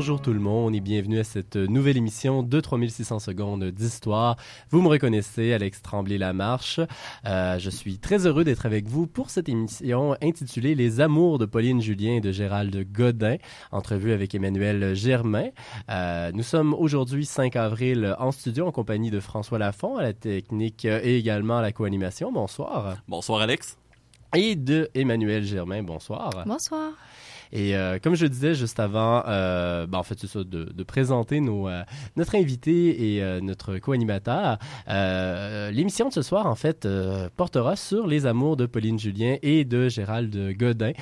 Bonjour tout le monde et bienvenue à cette nouvelle émission de 3600 secondes d'histoire. Vous me reconnaissez, Alex Tremblay-Lamarche. Euh, je suis très heureux d'être avec vous pour cette émission intitulée Les amours de Pauline Julien et de Gérald Godin, entrevue avec Emmanuel Germain. Euh, nous sommes aujourd'hui 5 avril en studio en compagnie de François Lafont à la technique et également à la co-animation. Bonsoir. Bonsoir Alex. Et de Emmanuel Germain. Bonsoir. Bonsoir. Et euh, comme je disais juste avant, euh, ben, en fait, c'est ça, de, de présenter nos, euh, notre invité et euh, notre co-animateur. Euh, l'émission de ce soir, en fait, portera sur les amours de Pauline Julien et de Gérald Godin.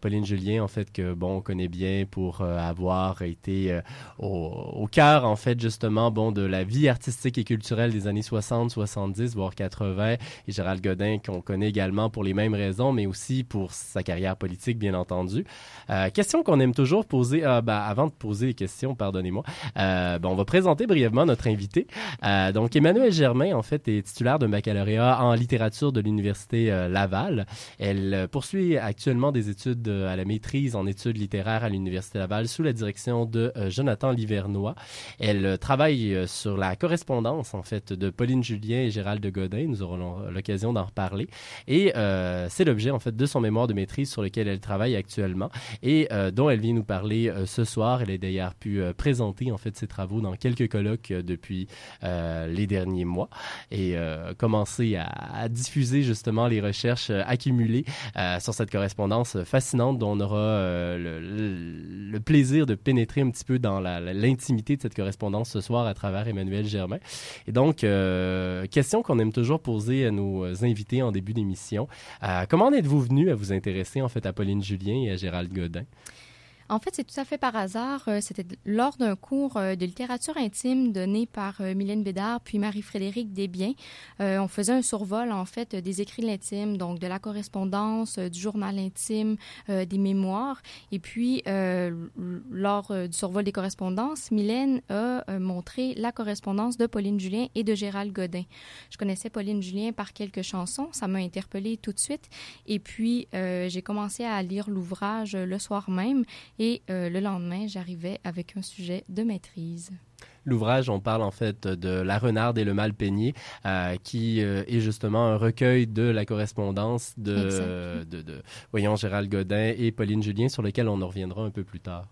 Pauline Julien, en fait, que, bon, on connaît bien pour avoir été au, au cœur, en fait, justement, bon, de la vie artistique et culturelle des années 60, 70, voire 80. Et Gérald Godin, qu'on connaît également pour les mêmes raisons, mais aussi pour sa carrière politique, bien entendu. Euh, question qu'on aime toujours poser. Euh, ben, avant de poser les questions, pardonnez-moi. Euh, ben, on va présenter brièvement notre invité. Euh, donc, Emmanuel Germain, en fait, est titulaire d'un baccalauréat en littérature de l'Université euh, Laval. Elle euh, poursuit actuellement des études à la maîtrise en études littéraires à l'Université Laval sous la direction de Jonathan Livernois. Elle travaille sur la correspondance, en fait, de Pauline Julien et Gérald de Godin. Nous aurons l'occasion d'en reparler. Et c'est l'objet, en fait, de son mémoire de maîtrise sur lequel elle travaille actuellement et euh, dont elle vient nous parler euh, ce soir. Elle a d'ailleurs pu euh, présenter en fait ses travaux dans quelques colloques depuis les derniers mois et commencer à, à, diffuser justement les recherches accumulées sur cette correspondance fascinante dont on aura le, le, plaisir de pénétrer un petit peu dans l'intimité de cette correspondance ce soir à travers Emmanuel Germain. Et donc, question qu'on aime toujours poser à nos invités en début d'émission. comment êtes-vous venu à vous intéresser en fait à Pauline Julien et à Gérald Gérald Godin? En fait, c'est tout à fait par hasard. Euh, c'était lors d'un cours euh, de littérature intime donné par euh, Mylène Bédard puis Marie-Frédérique Desbiens. on faisait un survol, en fait, des écrits de l'intime, donc de la correspondance, du journal intime, des mémoires. Et puis, lors du survol des correspondances, Mylène a montré la correspondance de Pauline Julien et de Gérald Godin. Je connaissais Pauline Julien par quelques chansons. Ça m'a interpellée tout de suite. Et puis, j'ai commencé à lire l'ouvrage le soir même et euh, le lendemain, j'arrivais avec un sujet de maîtrise. L'ouvrage, on parle en fait de La Renarde et le Mal peigné, euh, qui euh, est justement un recueil de la correspondance de, de, de, voyons, Gérald Godin et Pauline Julien, sur lequel on en reviendra un peu plus tard.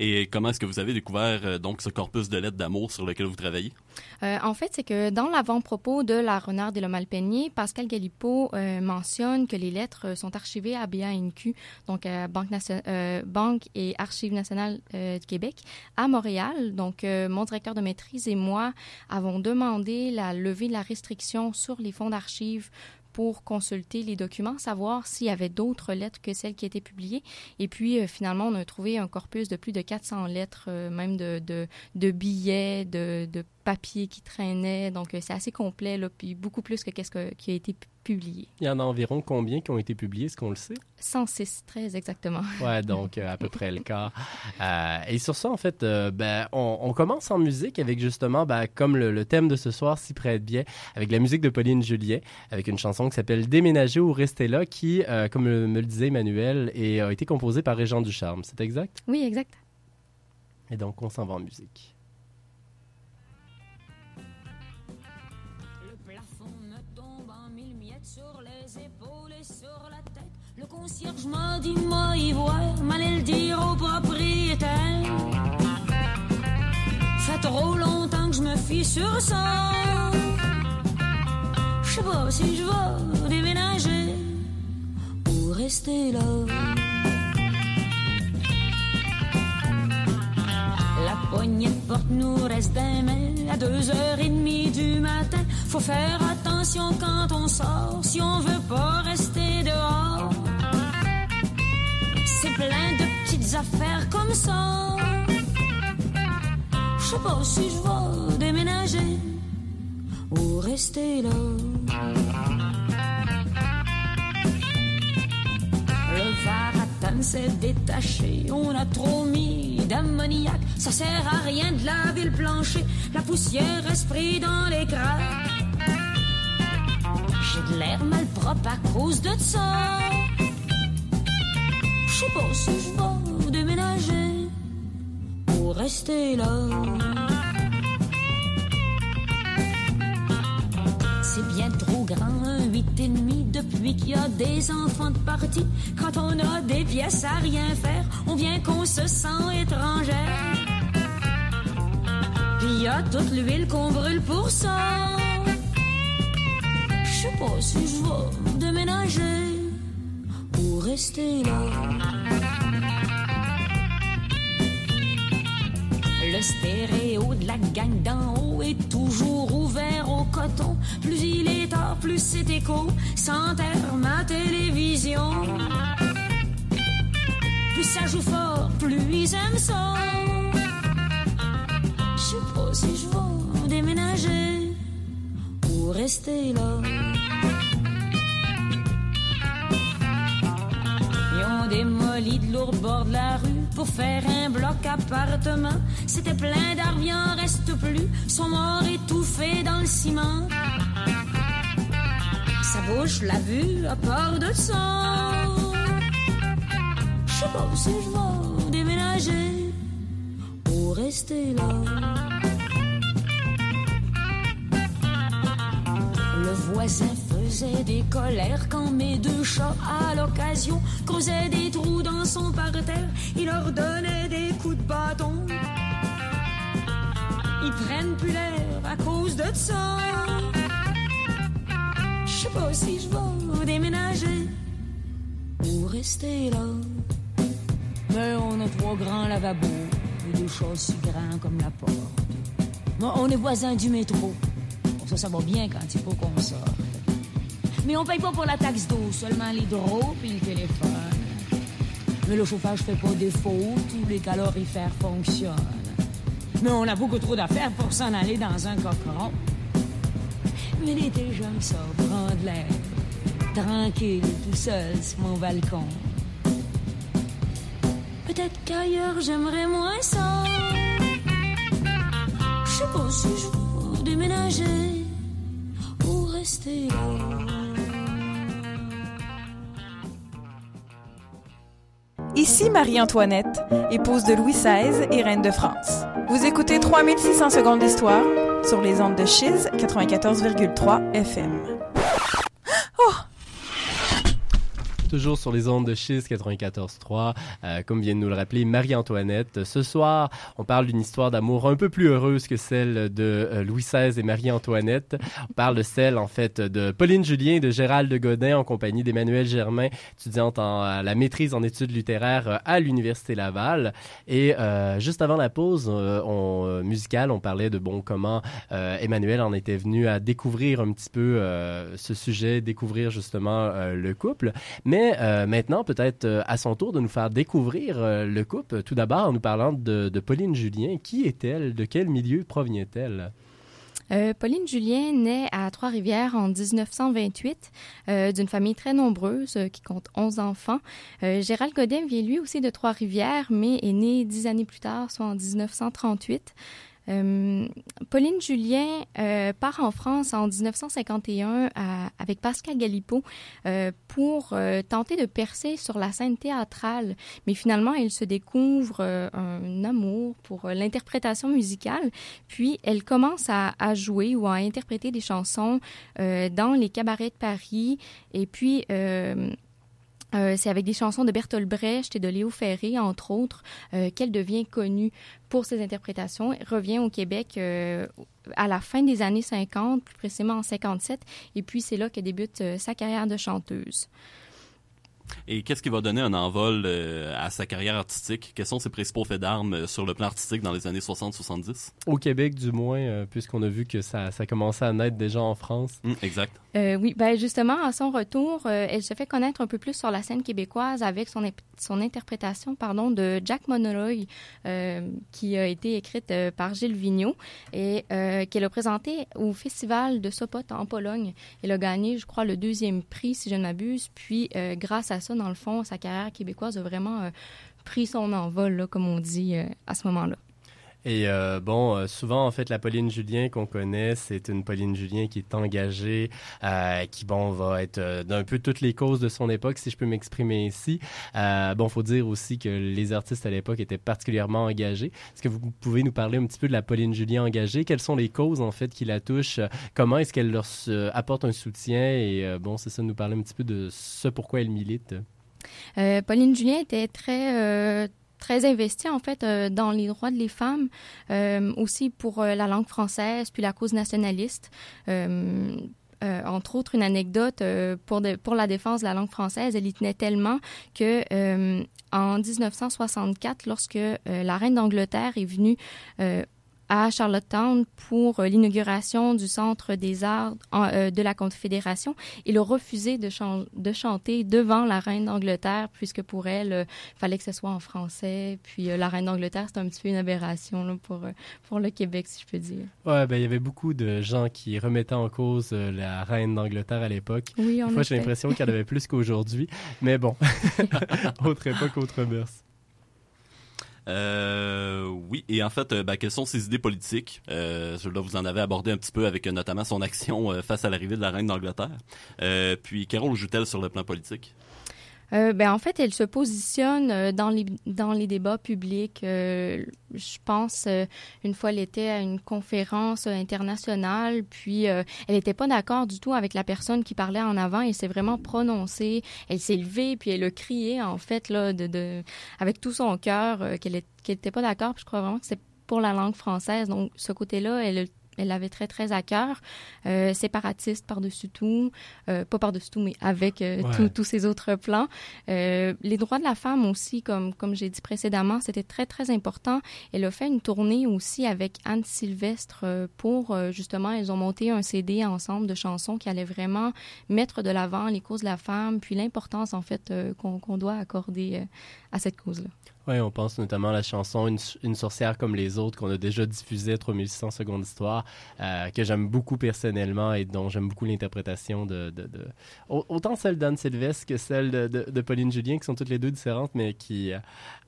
Et comment est-ce que vous avez découvert euh, donc ce corpus de lettres d'amour sur lequel vous travaillez? Euh, en fait, c'est que dans l'avant-propos de La Renarde et le Malpeigné, Pascal Galipo euh, mentionne que les lettres sont archivées à BANQ, donc à Banque, Banque et Archives nationales du Québec, à Montréal. Donc, mon directeur de maîtrise et moi avons demandé la levée de la restriction sur les fonds d'archives pour consulter les documents, savoir s'il y avait d'autres lettres que celles qui étaient publiées. Et puis, euh, finalement, on a trouvé un corpus de plus de 400 lettres, euh, même de, de, billets, de papier qui traînait. Donc, euh, c'est assez complet, là, puis beaucoup plus que qu'est-ce que, qui a été publié. Il y en a environ combien qui ont été publiés, est-ce qu'on le sait? 106, très exactement. Ouais, donc euh, à peu près le cas. Euh, et sur ça, en fait, euh, ben, on, on, commence en musique avec justement, ben, comme le, le, thème de ce soir s'y prête bien, avec la musique de Pauline Julien, avec une chanson qui s'appelle Déménager ou rester là, qui, comme me le disait Emmanuel, a été composée par Régent Ducharme. C'est exact? Oui, exact. Et donc, on s'en va en musique. Concierge m'a dit, moi y voir, m'allait le dire au propriétaire. Fait trop longtemps que je me fie sur ça. Je sais pas si je vais déménager ou rester là. La poignée de porte nous reste d'aimer à deux heures et demie du matin. Faut faire attention quand on sort si on veut pas rester dehors plein de petites affaires comme ça. Je sais pas si je vais déménager ou rester là. Le varatan s'est détaché, on a trop mis d'ammoniac. Ça sert à rien de laver le plancher, la poussière reste prise dans les craques. J'ai de l'air malpropre à cause de ça. Je sais pas si je vais déménager rester là. C'est bien trop grand, un huit et demi, depuis qu'il y a des enfants de partie. Quand on a des pièces à rien faire, on vient qu'on se sent étrangère. Puis y a toute l'huile qu'on brûle pour ça. Je sais pas si je vais déménager ou rester là. Le stéréo de la gang d'en haut est toujours ouvert au coton. Plus il est tard, plus c'est écho. Sans ma télévision. Plus ça joue fort, plus ils aiment ça. Je sais pas si je vais déménager ou rester là. Ont démoli de lourds bords de la rue pour faire un bloc appartement. C'était plein d'arbres, reste plus. Sont morts étouffés dans le ciment. Sa bouche l'a vue à part de ça. Je sais pas si je vais déménager ou rester là. Le voisin faisait des colères quand mes deux chats, à l'occasion, creusaient des trous dans son parterre. Il leur donnait des coups de bâton. Ils prennent plus l'air à cause de ça. Je sais pas si je vais déménager ou rester là. Mais on a trois grands lavabos et des chats si grands comme la porte. Moi, on est voisins du métro. Ça, ça va bien quand il faut qu'on sorte. Mais on paye pas pour la taxe d'eau, seulement l'hydro puis le téléphone. Mais le chauffage fait pas défaut, tous les calorifères fonctionnent. Mais on a beaucoup trop d'affaires pour s'en aller dans un cochon. Mais l'été, j'aime ça, prendre l'air. Tranquille, tout seul sur mon balcon. Peut-être qu'ailleurs, j'aimerais moins ça. Je sais pas si je déménager ou rester là. Marie-Antoinette, épouse de Louis XVI et reine de France. Vous écoutez 3600 secondes d'histoire sur les ondes de Chiz 94,3 FM. Toujours sur les ondes de Chiz 94.3, euh, comme vient de nous le rappeler Marie-Antoinette. Ce soir, on parle d'une histoire d'amour un peu plus heureuse que celle de euh, Louis XVI et Marie-Antoinette. On parle de celle, en fait, de Pauline Julien et de Gérald de Godin en compagnie d'Emmanuel Germain, étudiante en à la maîtrise en études littéraires euh, à l'Université Laval. Et euh, juste avant la pause euh, on, euh, musicale, on parlait de bon comment euh, Emmanuel en était venu à découvrir un petit peu euh, ce sujet, découvrir justement euh, le couple. Mais euh, maintenant, peut-être euh, à son tour de nous faire découvrir euh, le couple. Tout d'abord en nous parlant de, Pauline Julien. Qui est-elle? De quel milieu provient-elle? Pauline Julien naît à Trois-Rivières en 1928 euh, d'une famille très nombreuse qui compte 11 enfants. Gérald Godin vient lui aussi de Trois-Rivières, mais est né dix années plus tard, soit en 1938. Euh, Pauline Julien euh, part en France en 1951 à- avec Pascal Galipo euh, pour tenter de percer sur la scène théâtrale, mais finalement elle se découvre un amour pour l'interprétation musicale, puis elle commence à, jouer ou à interpréter des chansons dans les cabarets de Paris, et puis euh, c'est avec des chansons de Bertolt Brecht et de Léo Ferré, entre autres, euh, qu'elle devient connue pour ses interprétations. Elle revient au Québec euh, à la fin des années 50, plus précisément en 57, et puis c'est là que débute sa carrière de chanteuse. Et qu'est-ce qui va donner un envol euh, à sa carrière artistique? Quels sont ses principaux faits d'armes euh, sur le plan artistique dans les années 60-70? Au Québec, du moins, euh, puisqu'on a vu que ça, ça commençait à naître déjà en France. Hum, exact. Euh, oui, ben justement, à son retour, euh, elle se fait connaître un peu plus sur la scène québécoise avec son, son interprétation pardon, de Jack Monroy, euh, qui a été écrite euh, par Gilles Vigneault et euh, qu'elle a présentée au Festival de Sopot en Pologne. Elle a gagné, je crois, le deuxième prix, si je ne m'abuse. Puis, euh, grâce à ça, dans le fond, sa carrière québécoise a vraiment euh, pris son envol, comme on dit euh, à ce moment-là. Et euh, bon, euh, souvent, en fait, la Pauline Julien qu'on connaît, c'est une Pauline Julien qui est engagée, euh, qui, bon, va être d'un peu toutes les causes de son époque, si je peux m'exprimer. Euh, bon, faut dire aussi que les artistes à l'époque étaient particulièrement engagés. Est-ce que vous pouvez nous parler un petit peu de la Pauline Julien engagée? Quelles sont les causes, en fait, qui la touchent? Comment est-ce qu'elle leur apporte un soutien? Et bon, c'est ça, nous parler un petit peu de ce pourquoi elle milite. Pauline Julien était très très investie en fait euh, dans les droits des femmes, euh, aussi pour euh, la langue française puis la cause nationaliste. Entre autres, une anecdote pour, de- pour la défense de la langue française, elle y tenait tellement que en 1964, lorsque la reine d'Angleterre est venue à Charlottetown pour euh, l'inauguration du Centre des arts en- euh, de la Confédération, il a refusé de, chan- de chanter devant la reine d'Angleterre, puisque pour elle, il fallait que ce soit en français. Puis euh, la reine d'Angleterre, c'est un petit peu une aberration là, pour, euh, pour le Québec, si je peux dire. Ouais, ben, il y avait beaucoup de gens qui remettaient en cause euh, la reine d'Angleterre à l'époque. Oui, Des fois, j'ai l'impression en avait plus qu'aujourd'hui. Mais bon, autre époque, autre mœurs. Euh, oui, et en fait, euh, ben, quelles sont ses idées politiques? Euh, là, vous en avez abordé un petit peu avec euh, notamment son action euh, face à l'arrivée de la reine d'Angleterre. Puis, quel rôle joue-t-elle sur le plan politique? Euh, ben, en fait, elle se positionne euh, dans les, dans les débats publics. Euh, je pense, euh, une fois, elle était à une conférence internationale, puis elle n'était pas d'accord du tout avec la personne qui parlait en avant. Elle s'est vraiment prononcée. Elle s'est levée, puis elle a crié, en fait, là, de, avec tout son cœur, qu'elle n'était pas d'accord. Je crois vraiment que c'est pour la langue française. Donc, ce côté-là, elle elle l'avait très, très à cœur. Euh, séparatiste par-dessus tout. Euh, pas par-dessus tout, mais avec euh, Ouais. tous- ces autres plans. Les droits de la femme aussi, comme, comme j'ai dit précédemment, c'était très, très important. Elle a fait une tournée aussi avec Anne Sylvestre pour, justement, ils ont monté un CD ensemble de chansons qui allaient vraiment mettre de l'avant les causes de la femme, puis l'importance, en fait, qu'on doit accorder à cette cause-là. Oui, on pense notamment à la chanson Une, sorcière comme les autres qu'on a déjà diffusée 3600 secondes d'histoire, euh, que j'aime beaucoup personnellement et dont j'aime beaucoup l'interprétation de, de, de- au- autant celle d'Anne Sylvestre que celle de, Pauline Julien, qui sont toutes les deux différentes, mais qui euh,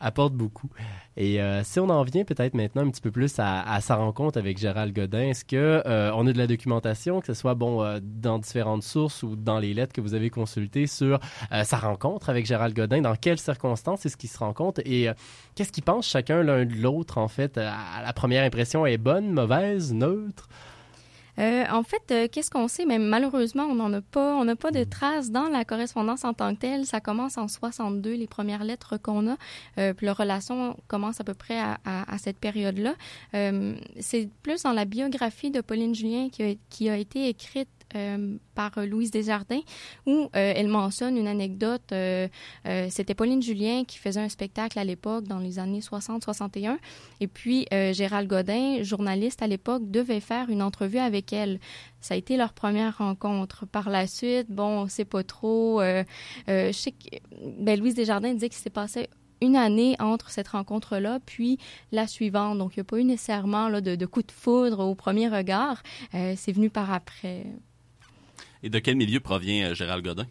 apportent beaucoup. Et euh, si on en vient peut-être maintenant un petit peu plus à, sa rencontre avec Gérald Godin, est-ce que on a de la documentation, que ce soit bon dans différentes sources ou dans les lettres que vous avez consultées sur sa rencontre avec Gérald Godin, dans quelles circonstances est-ce qu'ils se rencontrent et euh, qu'est-ce qu'ils pensent chacun l'un de l'autre en fait? À la première impression est bonne, mauvaise, neutre? Euh, en fait, euh, qu'est-ce qu'on sait? Mais malheureusement, on n'en a pas, on n'a pas de traces dans la correspondance en tant que telle. Ça commence en 62, les premières lettres qu'on a. Euh, puis la relation commence à peu près à, cette période-là. Euh, c'est plus dans la biographie de Pauline Julien qui a été écrite euh, par euh, Louise Desjardins, où euh, elle mentionne une anecdote. C'était Pauline Julien qui faisait un spectacle à l'époque, dans les années 60-61. Et puis, Gérald Godin, journaliste à l'époque, devait faire une entrevue avec elle. Ça a été leur première rencontre. Par la suite, bon, on sait pas trop. je sais que ben, Louise Desjardins disait qu'il s'est passé une année entre cette rencontre-là, puis la suivante. Donc, il n'y a pas eu nécessairement là, de, de coup de foudre au premier regard. C'est venu par après. Et de quel milieu provient euh, Gérald Godin?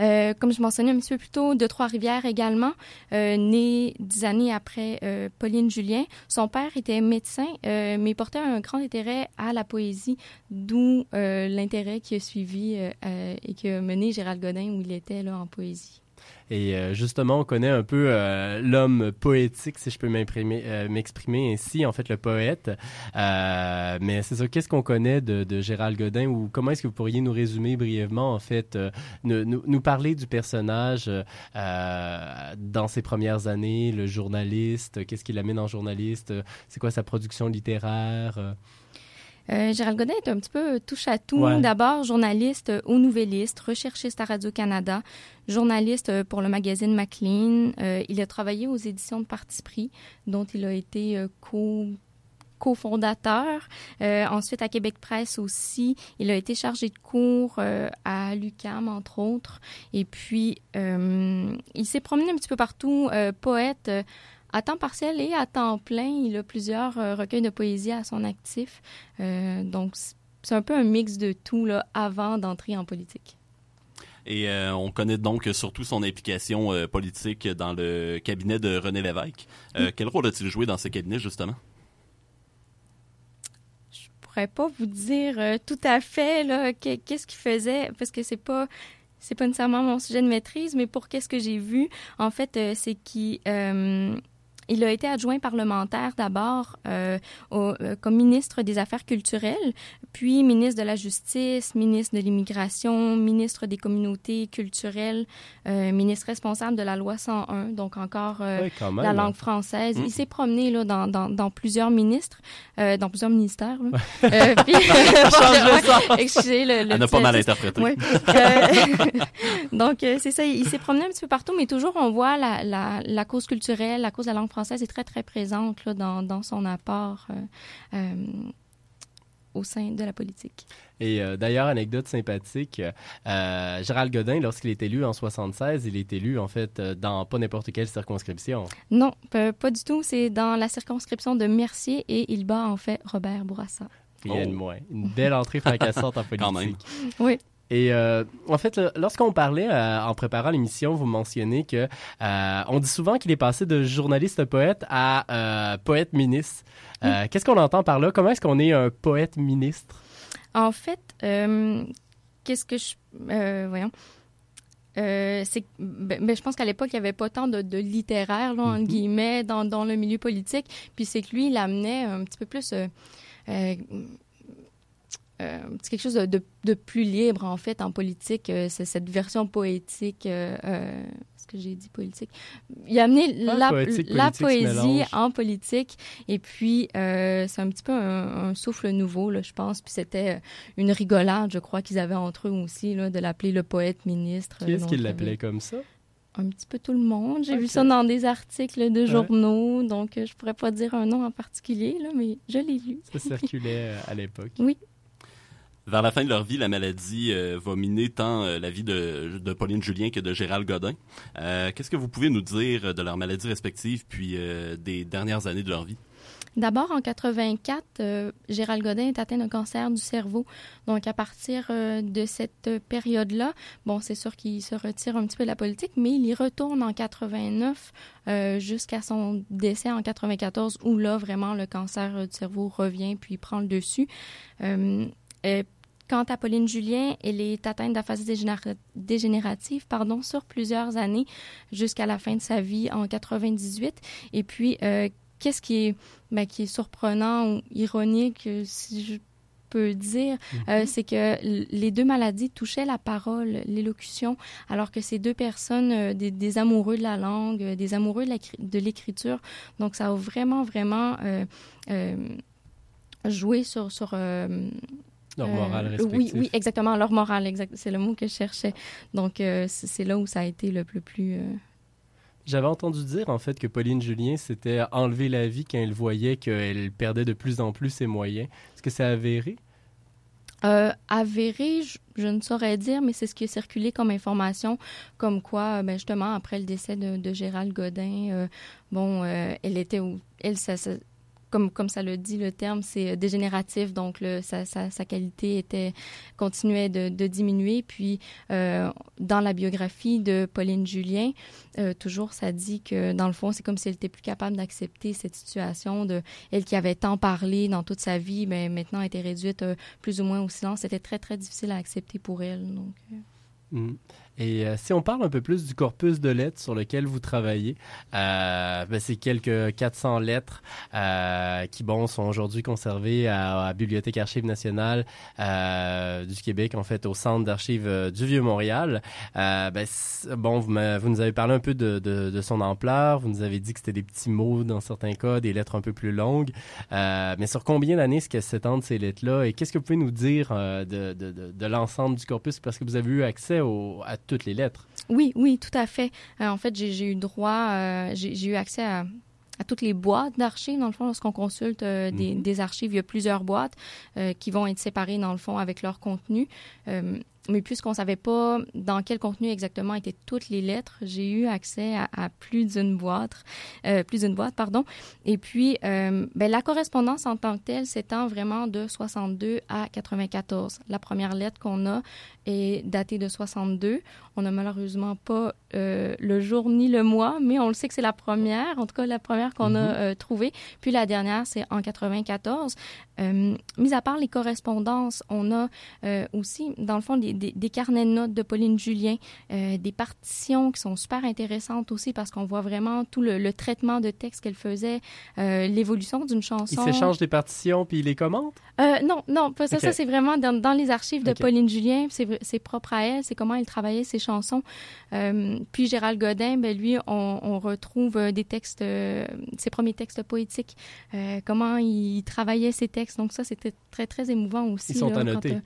Euh, comme je mentionnais un petit peu plus tôt, de Trois-Rivières également, euh, né dix années après Pauline Julien. Son père était médecin, mais portait un grand intérêt à la poésie, d'où l'intérêt qui a suivi et qui a mené Gérald Godin où il était là en poésie. Et euh, justement, on connaît un peu euh, l'homme poétique, si je peux euh, m'exprimer ainsi, en fait, le poète. Euh, mais c'est ça, qu'est-ce qu'on connaît de, de Gérald Godin ou comment est-ce que vous pourriez nous résumer brièvement, en fait, euh, nous, nous- parler du personnage euh, dans ses premières années, le journaliste, qu'est-ce qu'il amène en journaliste, c'est quoi sa production littéraire euh, Gérald Godin est un petit peu touche à tout. Ouais. D'abord, journaliste euh, au Nouvelliste, recherchiste à Radio-Canada, journaliste euh, pour le magazine Maclean. Euh, il a travaillé aux éditions de Parti pris, dont il a été co cofondateur. Ensuite, à Québec Presse aussi, il a été chargé de cours à l'UCAM, entre autres. Et puis, il s'est promené un petit peu partout, poète à temps partiel et à temps plein. Il a plusieurs euh, recueils de poésie à son actif. Euh, donc, c'est un peu un mix de tout là, avant d'entrer en politique. Et euh, on connaît donc surtout son implication euh, politique dans le cabinet de René Lévesque. Euh, Quel rôle a-t-il joué dans ce cabinet, justement? pourrais pas vous dire tout à fait qu'est-ce qu'il faisait parce que c'est pas c'est pas nécessairement mon sujet de maîtrise, mais pour qu'est-ce que j'ai vu, en fait, c'est qu'il il a été adjoint parlementaire d'abord euh, euh, comme ministre des Affaires culturelles, puis ministre de la Justice, ministre de l'Immigration, ministre des Communautés culturelles, euh, ministre responsable de la loi 101, donc encore euh, la langue française. Il mm. s'est promené là, dans, dans, dans plusieurs ministres, euh, dans plusieurs ministères. Là. Euh, puis, excusez le, le Elle n'a pas mal interprété. Ouais. donc, c'est ça, il, s'est promené un petit peu partout, mais toujours on voit la, la, la cause culturelle, la cause de la langue française est très, très présente là, dans, dans son apport euh, euh, au sein de la politique. Et euh, d'ailleurs, anecdote sympathique, Gérald Godin, lorsqu'il est élu en 76, il est élu en fait dans pas n'importe quelle circonscription. Non, pas, du tout. C'est dans la circonscription de Mercier et il bat en fait Robert Bourassa. Rien de moins. Une belle entrée fracassante en politique. Oui. Et euh, en fait, lorsqu'on parlait euh, en préparant l'émission, vous mentionnez que euh, on dit souvent qu'il est passé de journaliste poète à poète ministre. Qu'est-ce qu'on entend par là? Comment est-ce qu'on est un poète ministre? En fait, qu'est-ce que je voyons. c'est ben, ben, je pense qu'à l'époque il n'y avait pas tant de, littéraire là, entre mm-hmm. guillemets dans, dans, le milieu politique puis c'est que lui il amenait un petit peu plus euh, c'est quelque chose de, de, plus libre, en fait, en politique. Euh, c'est cette version poétique. Euh, ce que j'ai dit politique. Il a amené la, la poésie en politique. Et puis, c'est un petit peu un, souffle nouveau, là, je pense. Puis c'était une rigolade, je crois, qu'ils avaient entre eux aussi, là, de l'appeler le poète ministre. Qui est-ce qu'ils l'appelaient comme ça? un petit peu tout le monde. J'ai vu ça dans des articles de journaux, donc je pourrais pas dire un nom en particulier, là, mais je l'ai lu. Ça circulait à l'époque. Oui. Vers la fin de leur vie, la maladie euh, va miner tant euh, la vie de, Pauline Julien que de Gérald Godin. Euh, Qu'est-ce que vous pouvez nous dire de leur maladie respective puis euh, des dernières années de leur vie? D'abord, en 84, Gérald Godin est atteint d'un cancer du cerveau. Donc, à partir de cette période-là, bon, c'est sûr qu'il se retire un petit peu de la politique, mais il y retourne en 89 jusqu'à son décès en 94, où là, vraiment, le cancer du cerveau revient puis prend le dessus. Euh, quant à Pauline Julien, elle est atteinte d'aphasie dégénérative pardon, sur plusieurs années jusqu'à la fin de sa vie en 98. Et puis, euh, qu'est-ce qui est, ben, qui est surprenant ou ironique, si je peux dire, euh, mhm. c'est que les deux maladies touchaient la parole, l'élocution, alors que ces deux personnes, des, amoureux de la langue, des amoureux de l'écriture, donc ça a vraiment, vraiment joué sur, sur leur euh, morale respective. Oui, oui, exactement, leur morale, exact, c'est le mot que je cherchais. Donc, euh, c'est là où ça a été le plus... plus euh, J'avais entendu dire, en fait, que Pauline Julien s'était enlevé la vie quand elle voyait qu'elle perdait de plus en plus ses moyens. Est-ce que c'est avéré? avéré, je, ne saurais dire, mais c'est ce qui est circulé comme information, comme quoi, ben justement, après le décès de, Gérald Godin, bon, elle était, elle, ça, comme, comme ça le dit le terme, c'est euh, dégénératif, donc le, sa, sa, qualité était continuait de, diminuer. Puis euh, dans la biographie de Pauline Julien, euh, toujours ça dit que dans le fond, c'est comme si elle était plus capable d'accepter cette situation de elle qui avait tant parlé dans toute sa vie, mais maintenant était réduite plus ou moins au silence. C'était très très difficile à accepter pour elle. Donc. Euh. Et euh, si on parle un peu plus du corpus de lettres sur lequel vous travaillez, euh, ben, c'est quelques 400 lettres euh, qui, bon, sont aujourd'hui conservées à, la Bibliothèque Archives nationale euh, du Québec, en fait, au Centre d'archives euh, du Vieux-Montréal. Ben, bon, vous, nous avez parlé un peu de, de, de, son ampleur. Vous nous avez dit que c'était des petits mots dans certains cas, des lettres un peu plus longues. mais sur combien d'années est-ce qu'elles s'étendent ces lettres-là? Et qu'est-ce que vous pouvez nous dire de, de, de l'ensemble du corpus? Parce que vous avez eu accès au, à toutes les lettres. Oui, oui, tout à fait. Euh, en fait, j'ai eu droit, euh, j'ai eu accès à, toutes les boîtes d'archives. Dans le fond, lorsqu'on consulte euh, des, mhm. des, archives, il y a plusieurs boîtes qui vont être séparées, dans le fond, avec leur contenu. Mais puisqu'on savait pas dans quel contenu exactement étaient toutes les lettres, j'ai eu accès à, plus d'une boîte, euh, plus d'une boîte, pardon. Et puis, euh, ben, la correspondance en tant que telle s'étend vraiment de 62 à 94. La première lettre qu'on a est datée de 62. On n'a malheureusement pas euh, le jour ni le mois, mais on le sait que c'est la première, en tout cas la première qu'on a mhm. euh, trouvée. Puis la dernière, c'est en 94. Euh, mis à part les correspondances, on a aussi, dans le fond, des, des, carnets de notes de Pauline Julien, des partitions qui sont super intéressantes aussi parce qu'on voit vraiment tout le, traitement de texte qu'elle faisait, l'évolution d'une chanson. Il s'échange des partitions puis il les commente? non, non, pas ça. Ça, c'est vraiment dans, dans, les archives de Pauline Julien. C'est propre à elle. C'est comment elle travaillait ses chansons. Euh, puis Gérald Godin, ben, lui, on, retrouve euh, des textes, euh, ses premiers textes poétiques, comment il travaillait ses textes. Donc ça, c'était très, très émouvant aussi. Ils sont annotés.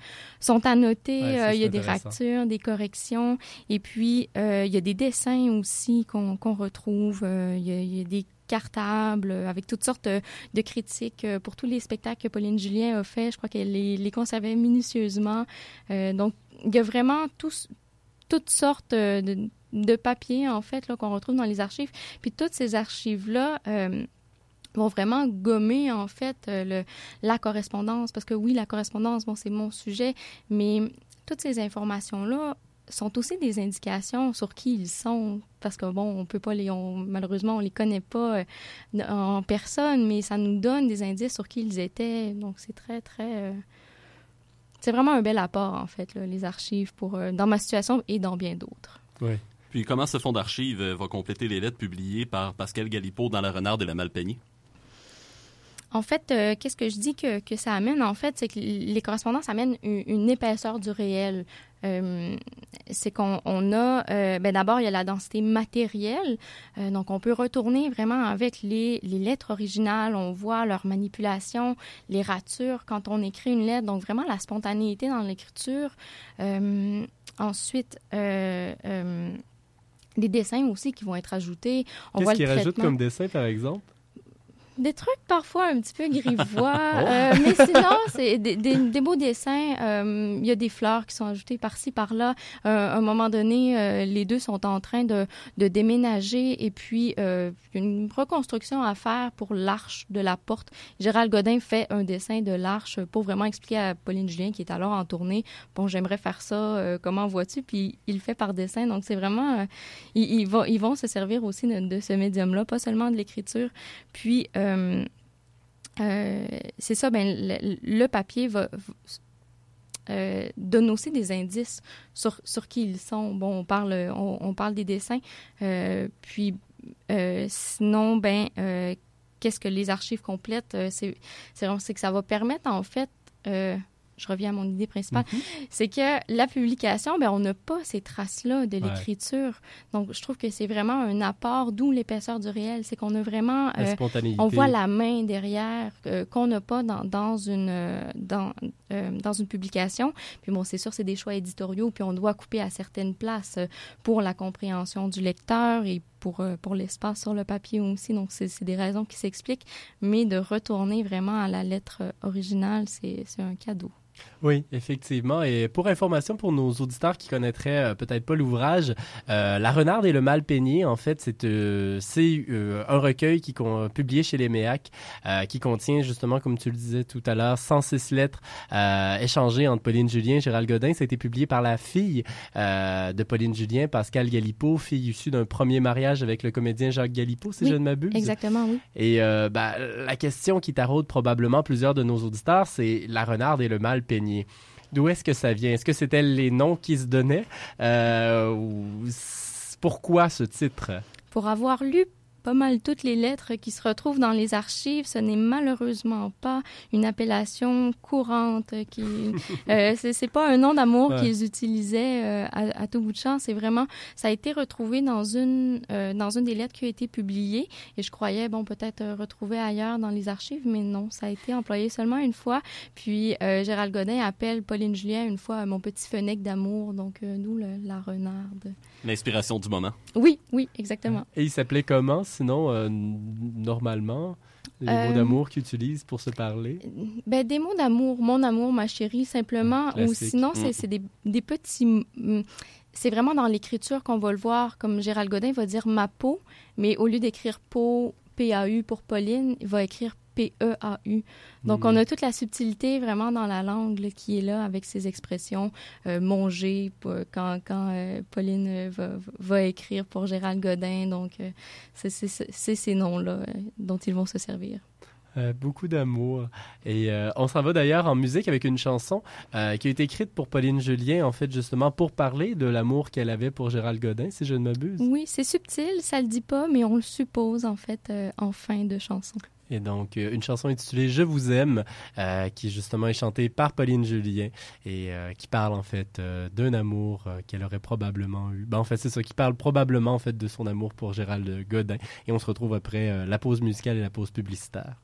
sont annotés. Il y a des ractures, des corrections. Et puis, il y a des dessins aussi qu'on retrouve. il, y a, des cartables avec toutes sortes de critiques pour tous les spectacles que Pauline Julien a fait. Je crois qu'elle les, les, conservait minutieusement. donc, il y a vraiment tous, toutes sortes euh, de, de papiers, en fait, qu'on retrouve dans les archives. Puis toutes ces archives-là euh, vont vraiment gommer, en fait, euh, le, la correspondance. Parce que oui, la correspondance, bon, c'est mon sujet, mais toutes ces informations-là sont aussi des indications sur qui ils sont parce que bon on peut pas les on, malheureusement on les connaît pas en personne mais ça nous donne des indices sur qui ils étaient donc c'est très très c'est vraiment un bel apport, en fait, les archives, pour, euh, dans ma situation et dans bien d'autres. Oui. Puis comment ce fonds d'archives euh, va compléter les lettres publiées par Pascal Galipo dans La Renarde et la Malpeignée? En fait, euh, qu'est-ce que je dis que, que, ça amène? En fait, c'est que les correspondances amènent une, épaisseur du réel. Euh, c'est qu'on a, euh, ben d'abord, il y a la densité matérielle. donc, on peut retourner vraiment avec les, les, lettres originales. On voit leur manipulation, les ratures quand on écrit une lettre. Donc, vraiment la spontanéité dans l'écriture. ensuite, des dessins aussi qui vont être ajoutés. Qu'est-ce qu'ils rajoutent comme dessin, par exemple? Des trucs parfois un petit peu grivois, oh. euh, mais sinon, c'est des, des, beaux dessins. Euh, il y a des fleurs qui sont ajoutées par-ci, par-là. Euh, à un moment donné, les deux sont en train de, de déménager et puis une reconstruction à faire pour l'arche de la porte. Gérald Godin fait un dessin de l'arche pour vraiment expliquer à Pauline Julien, qui est alors en tournée, bon, j'aimerais faire ça, comment vois-tu? Puis il le fait par dessin. Donc, c'est vraiment... ils, ils, vont, ils vont se servir aussi de, de ce médium-là, pas seulement de l'écriture. Puis... Euh, euh, c'est ça, ben, le, papier va, euh, donne aussi des indices sur, sur qui ils sont. Bon, on parle, on, parle des dessins, puis sinon, ben, qu'est-ce que les archives complètes, c'est, c'est que ça va permettre en fait je reviens à mon idée principale, mhm. c'est que la publication, ben, on n'a pas ces traces-là de l'écriture. Donc, je trouve que c'est vraiment un apport, d'où l'épaisseur du réel. C'est qu'on a vraiment... Euh, on voit la main derrière euh, qu'on n'a pas dans, dans une, euh, dans, dans une publication. Puis bon, c'est sûr, c'est des choix éditoriaux, puis on doit couper à certaines places pour la compréhension du lecteur et pour, pour l'espace sur le papier aussi. Donc, c'est des raisons qui s'expliquent. Mais de retourner vraiment à la lettre originale, c'est un cadeau. Oui, effectivement. Et pour information pour nos auditeurs qui connaîtraient euh, peut-être pas l'ouvrage, euh, La Renarde et le Mal peigné, en fait, c'est euh, un recueil qui publié chez les MEAC qui contient justement, comme tu le disais tout à l'heure, 106 lettres échangées entre Pauline Julien et Gérald Godin. Ça a été publié par la fille de Pauline Julien, Pascal Galipo, fille issue d'un premier mariage avec le comédien Jacques Galipo, si je ne m'abuse. Exactement, oui. Et bah, la question qui taraude probablement plusieurs de nos auditeurs, c'est La Renarde et le Mal D'où est-ce que ça vient? Est-ce que c'était les noms qui se donnaient? Euh, pourquoi ce titre? Pour avoir lu pas mal toutes les lettres qui se retrouvent dans les archives. Ce n'est malheureusement pas une appellation courante. Qui, euh, c'est pas un nom d'amour qu'ils utilisaient euh, à, tout bout de champ. C'est vraiment, ça a été retrouvé dans une euh, dans une des lettres qui a été publiée. Et je croyais, bon, peut-être retrouver ailleurs dans les archives, mais non, ça a été employé seulement une fois. Puis Gérald Godin appelle Pauline Julien une fois mon petit fenêtre d'amour. Donc nous, la renarde. L'inspiration du moment. Oui, oui, exactement. Et il s'appelait comment, sinon, euh, normalement? Les mots d'amour qu'ils utilisent pour se parler? Ben, des mots d'amour. Mon amour, ma chérie, simplement. Ou sinon, Mm. c'est des, des petits... C'est vraiment dans l'écriture qu'on va le voir. Comme Gérald Godin va dire ma peau, mais au lieu d'écrire peau, P-A-U pour Pauline, il va écrire P-E-A-U. Donc, Mm. on a toute la subtilité vraiment dans la langue là, qui est là avec ces expressions. Euh, manger, quand, quand euh, Pauline euh, va, va écrire pour Gérald Godin. Donc, euh, c'est ces noms-là dont ils vont se servir. Euh, beaucoup d'amour. Et euh, on s'en va d'ailleurs en musique avec une chanson euh, qui a été écrite pour Pauline Julien, en fait, justement, pour parler de l'amour qu'elle avait pour Gérald Godin, si je ne m'abuse. Oui, c'est subtil, ça le dit pas, mais on le suppose en fait en fin de chanson. Et donc, euh, une chanson intitulée Je vous aime, euh, qui justement est chantée par Pauline Julien et euh, qui parle en fait euh, d'un amour euh, qu'elle aurait probablement eu. Ben, en fait, c'est ça, qui parle probablement en fait de son amour pour Gérald Godin. Et on se retrouve après euh, la pause musicale et la pause publicitaire.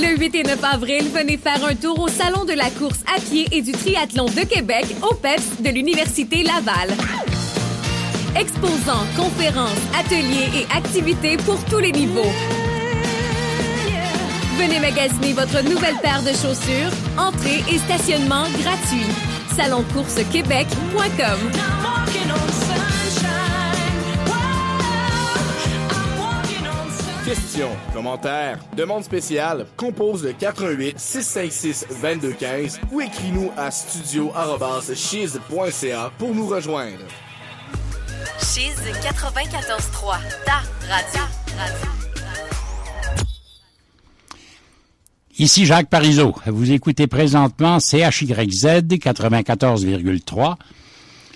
Le 8 et 9 avril, venez faire un tour au Salon de la course à pied et du triathlon de Québec au PEPS de l'Université Laval. Exposants, conférences, ateliers et activités pour tous les niveaux. Venez magasiner votre nouvelle paire de chaussures, entrée et stationnement gratuit. Saloncoursesquebec.com Questions, commentaires, demandes spéciales, compose le 88 656 2215 ou écris-nous à studio@chiz.ca pour nous rejoindre. Chiz 94.3. Ta radio. radio. Ici Jacques Parizeau. Vous écoutez présentement CHYZ 94,3,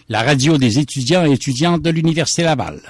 la radio des étudiants et étudiantes de l'Université Laval.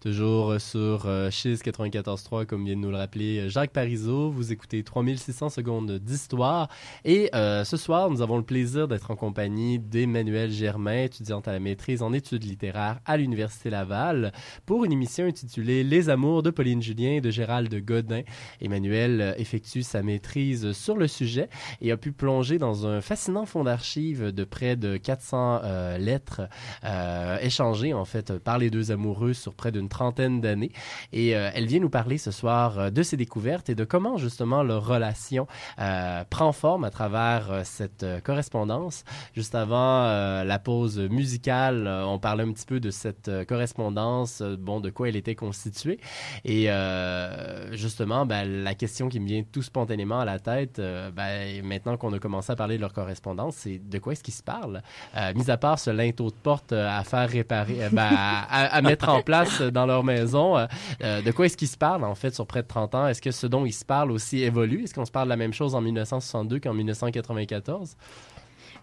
Toujours sur euh, Chiz 94.3, comme vient de nous le rappeler euh, Jacques Parizeau. Vous écoutez 3600 secondes d'histoire. Et euh, ce soir, nous avons le plaisir d'être en compagnie d'Emmanuel Germain, étudiante à la maîtrise en études littéraires à l'Université Laval, pour une émission intitulée Les amours de Pauline Julien et de Gérald Godin. Emmanuel euh, effectue sa maîtrise sur le sujet et a pu plonger dans un fascinant fond d'archives de près de 400 euh, lettres euh, échangées, en fait, par les deux amoureux sur près d'une trentaine d'années. Et euh, elle vient nous parler ce soir euh, de ses découvertes et de comment justement leur relation euh, prend forme à travers cette correspondance. Juste avant la pause musicale, on parlait un petit peu de cette correspondance, bon, de quoi elle était constituée. Et justement, ben, la question qui me vient tout spontanément à la tête, ben, maintenant qu'on a commencé à parler de leur correspondance, c'est de quoi est-ce qu'ils se parlent? Euh, mis à part ce linteau de porte à faire réparer, ben, à, mettre en place dans leur maison, euh, euh, de quoi est-ce qu'ils se parlent en fait sur près de 30 ans? Est-ce que ce dont ils se parlent aussi évolue? Est-ce qu'on se parle de la même chose en 1962 qu'en 1994?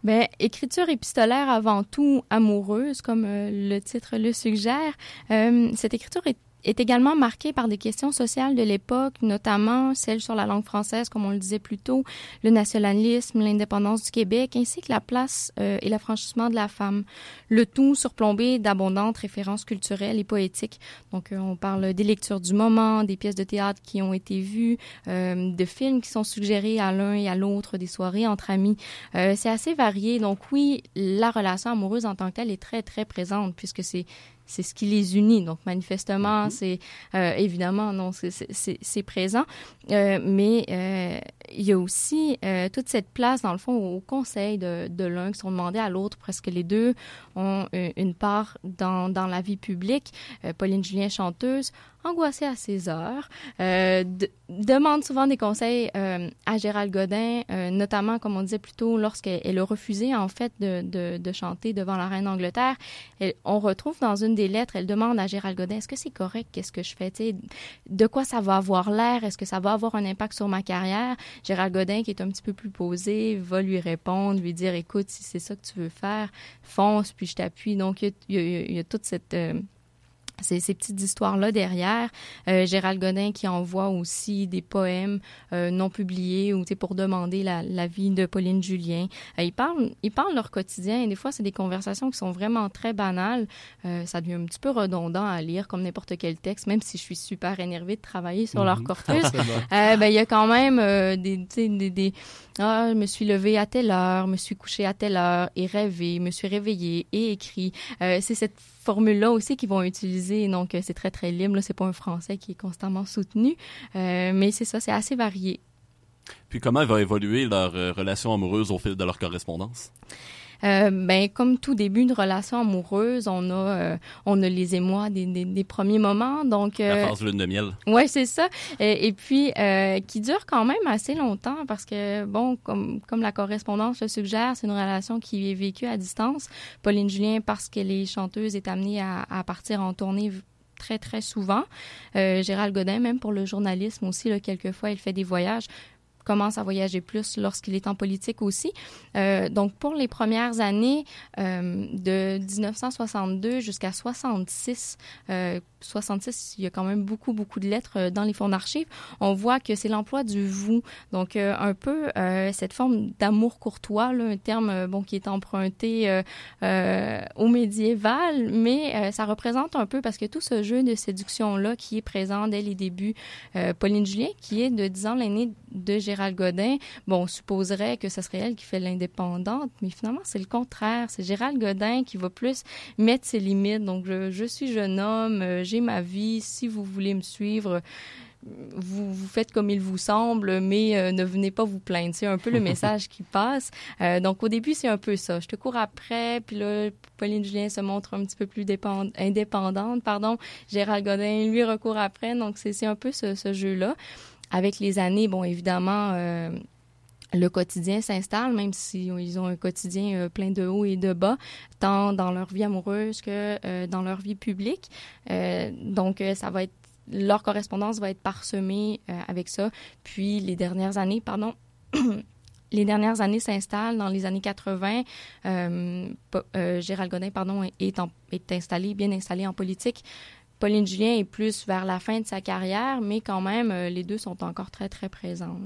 Ben, écriture épistolaire avant tout amoureuse, comme euh, le titre le suggère. Cette écriture est, est également marquée par des questions sociales de l'époque, notamment celles sur la langue française, comme on le disait plus tôt, le nationalisme, l'indépendance du Québec, ainsi que la place euh, et l'affranchissement de la femme. Le tout surplombé d'abondantes références culturelles et poétiques. Donc, euh, on parle des lectures du moment, des pièces de théâtre qui ont été vues, euh, de films qui sont suggérés à l'un et à l'autre, des soirées entre amis. Euh, c'est assez varié. Donc oui, la relation amoureuse en tant que telle est très, très présente puisque c'est c'est ce qui les unit. Donc, manifestement, c'est euh, évidemment, non, c'est- présent. Euh, mais euh, il y a aussi toute cette place, dans le fond, au conseil de, de l'un qui sont demandés à l'autre. Presque les deux ont une part dans, dans la vie publique. Pauline Julien, chanteuse, angoissée à ses heures, euh, de- demande souvent des conseils euh, à Gérald Godin, euh, notamment, comme on disait plus tôt, lorsqu'elle elle a refusé, en fait, de, de, de chanter devant la reine d'Angleterre. On retrouve dans une des lettres, elle demande à Gérald Godin, est-ce que c'est correct, qu'est-ce que je fais, tu sais, de quoi ça va avoir l'air, est-ce que ça va avoir un impact sur ma carrière? Gérald Godin, qui est un petit peu plus posé, va lui répondre, lui dire, écoute, si c'est ça que tu veux faire, fonce, puis je t'appuie. Donc, il y y y a toute cette... euh, ces, ces petites histoires-là derrière. Euh, Gérald Godin qui envoie aussi des poèmes euh, non publiés ou tu sais, pour demander la, la vie de Pauline Julien. Euh, ils, parlent, ils parlent leur quotidien et des fois, c'est des conversations qui sont vraiment très banales. Euh, ça devient un petit peu redondant à lire comme n'importe quel texte, même si je suis super énervée de travailler sur leur Mhm. corpus. Euh, ben, il y a quand même euh, des, tu sais, des, des ah, je me suis levée à telle heure, me suis couchée à telle heure et rêvé, me suis réveillée et écrit. Euh, c'est cette formule-là aussi qu'ils vont utiliser. Donc, euh, c'est très, très libre. Là, c'est pas un français qui est constamment soutenu. Euh, mais c'est ça, c'est assez varié. Puis comment va évoluer leur euh, relation amoureuse au fil de leur correspondance? Euh, ben, comme tout début de relation amoureuse, on a, euh, on a les émois des, des, des premiers moments. Donc, La euh, phase lune de miel. Ouais, c'est ça. Et, et puis, euh, qui dure quand même assez longtemps parce que, bon, comme, comme la correspondance le suggère, c'est une relation qui est vécue à distance. Pauline Julien, parce qu'elle est chanteuse, est amenée à, à partir en tournée très, très souvent. Euh, Gérald Godin, même pour le journalisme aussi, là, quelquefois, il fait des voyages commence à voyager plus lorsqu'il est en politique aussi. Euh, donc, pour les premières années euh, de 1962 jusqu'à 66, euh, 66, il y a quand même beaucoup, beaucoup de lettres euh, dans les fonds d'archives. On voit que c'est l'emploi du vous. Donc, euh, un peu euh, cette forme d'amour courtois, là, un terme euh, bon qui est emprunté euh, euh, au médiéval, mais euh, ça représente un peu parce que tout ce jeu de séduction-là qui est présent dès les débuts. Euh, Pauline Julien, qui est de 10 ans l'aînée de Gérald Godin, bon, on supposerait que ce serait elle qui fait l'indépendante, mais finalement, c'est le contraire. C'est Gérald Godin qui va plus mettre ses limites. Donc, je, je suis jeune homme, euh, j'ai ma vie. Si vous voulez me suivre, vous, vous faites comme il vous semble, mais euh, ne venez pas vous plaindre. C'est un peu le message qui passe. Euh, donc, au début, c'est un peu ça. Je te cours après, puis là, Pauline Julien se montre un petit peu plus dépend- indépendante. Pardon. Gérald Godin, lui, recourt après. Donc, c'est c'est un peu ce, ce jeu-là. Avec les années, bon, évidemment... euh, le quotidien s'installe, même si ils ont un quotidien euh, plein de hauts et de bas, tant dans leur vie amoureuse que euh, dans leur vie publique. Donc, ça va être leur correspondance va être parsemée avec ça. Puis les dernières années, pardon. les dernières années s'installent. Dans les années 80, euh, euh, Gérald Godin pardon, est, est installé, bien installé en politique. Pauline Julien est plus vers la fin de sa carrière, mais quand même, euh, les deux sont encore très, très présents.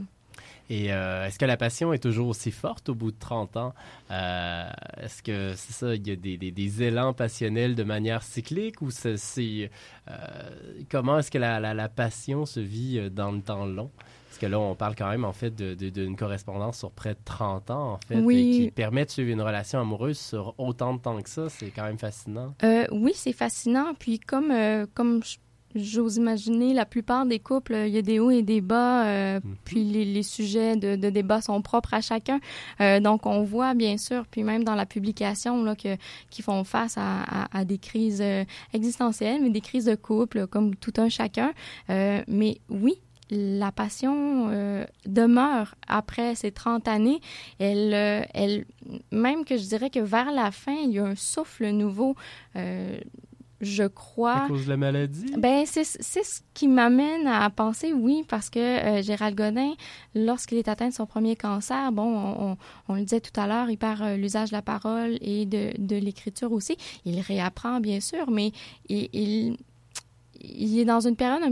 Et est-ce que la passion est toujours aussi forte au bout de 30 ans? est-ce que c'est ça, il y a des, élans passionnels de manière cyclique ou c'est, comment est-ce que la, la, passion se vit dans le temps long? Parce que là, on parle quand même, en fait, d'une correspondance sur près de 30 ans, en fait, oui. qui permet de suivre une relation amoureuse sur autant de temps que ça. C'est quand même fascinant. Euh, oui, c'est fascinant. Puis comme, euh, comme j'ose imaginer, la plupart des couples, il y a des hauts et des bas, euh, mhm. puis les, sujets de, débat sont propres à chacun. donc, on voit, bien sûr, puis même dans la publication, là, que, qui font face à, à des crises existentielles, mais des crises de couple, comme tout un chacun. mais oui, la passion euh, demeure après ces 30 années. Elle, euh, elle, même que je dirais que vers la fin, il y a un souffle nouveau. Euh, je crois. À cause de la maladie? Ben, c'est ce qui m'amène à penser, oui, parce que Gérald Godin, lorsqu'il est atteint de son premier cancer, bon, on, on, le disait tout à l'heure, il perd l'usage de la parole et de, de l'écriture aussi. Il réapprend, bien sûr, mais il, il il est dans une période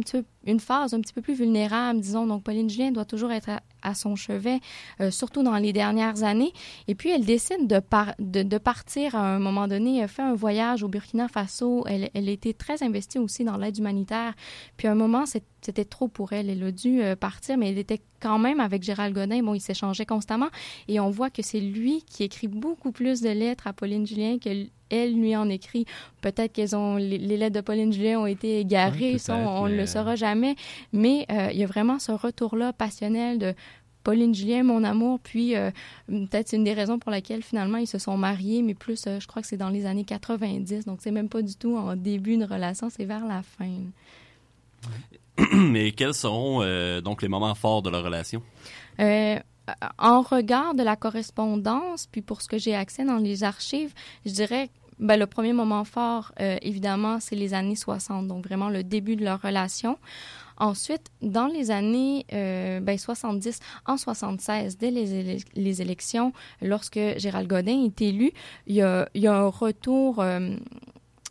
une phase un petit peu plus vulnérable, disons. Donc, Pauline Julien doit toujours être à, son chevet, euh, surtout dans les dernières années. Et puis, elle décide de, partir à un moment donné. Elle fait un voyage au Burkina Faso. Elle, elle était très investie aussi dans l'aide humanitaire. Puis, à un moment, c'était trop pour elle. Elle a dû euh, partir, mais elle était quand même avec Gérald Godin. Bon, ils s'échangeaient constamment. Et on voit que c'est lui qui écrit beaucoup plus de lettres à Pauline Julien que elle lui en écrit. Peut-être que ont les, lettres de Pauline Julien ont été égarées, on ne le saura jamais. Mais euh, il y a vraiment ce retour-là passionnel de Pauline Julien, mon amour, puis euh, peut-être c'est une des raisons pour laquelle finalement ils se sont mariés, mais plus, euh, je crois que c'est dans les années 90, donc c'est même pas du tout en début de relation, c'est vers la fin. Mais quels seront donc les moments forts de leur relation? En regard de la correspondance, puis pour ce que j'ai accès dans les archives, je dirais ben, le premier moment fort, euh, évidemment, c'est les années 60, donc vraiment le début de leur relation. Ensuite, dans les années euh, ben, 70, en 76, dès les, élections, lorsque Gérald Godin est élu, il y a, un retour... Euh,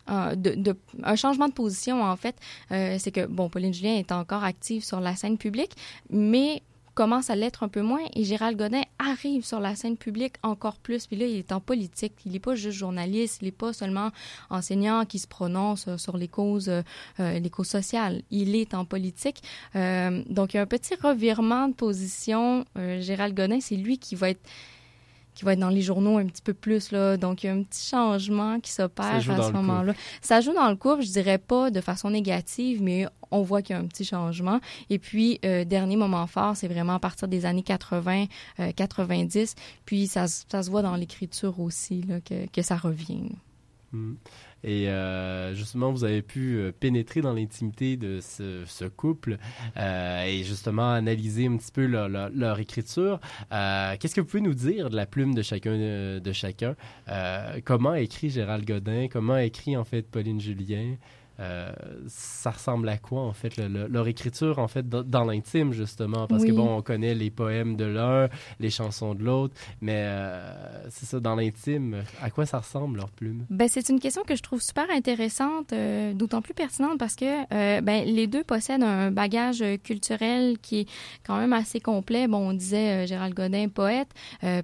un changement de position en fait, euh, c'est que bon, Pauline Julien est encore active sur la scène publique, mais commence à l'être un peu moins et Gérald Godin arrive sur la scène publique encore plus. Puis là, il est en politique. Il n'est pas juste journaliste, il n'est pas seulement enseignant qui se prononce euh, sur les causes, euh, euh, les causes sociales. Il est en politique. donc, il y a un petit revirement de position. Gérald Godin, c'est lui qui va être qui va être dans les journaux un petit peu plus. Là. Donc, il y a un petit changement qui s'opère à ce moment-là. Ça joue dans le couple, je dirais pas de façon négative, mais on voit qu'il y a un petit changement. Et puis, euh, dernier moment fort, c'est vraiment à partir des années 80, 90. Euh, puis, ça, ça, se voit dans l'écriture aussi, là, que, que ça revient. Hmm. Et euh, justement, vous avez pu euh, pénétrer dans l'intimité de ce, couple euh, et justement analyser un petit peu leur, écriture. Qu'est-ce que vous pouvez nous dire de la plume de chacun de chacun? Comment écrit Gérald Godin? Comment écrit en fait Pauline Julien? Euh, ça ressemble à quoi en fait leur écriture en fait dans, l'intime justement? Parce que bon on connaît les poèmes de l'un les chansons de l'autre mais euh, c'est ça dans l'intime à quoi ça ressemble leur plume? Ben c'est une question que je trouve super intéressante euh, d'autant plus pertinente parce que ben les deux possèdent un bagage culturel qui est quand même assez complet. Bon on disait Gérald Godin poète.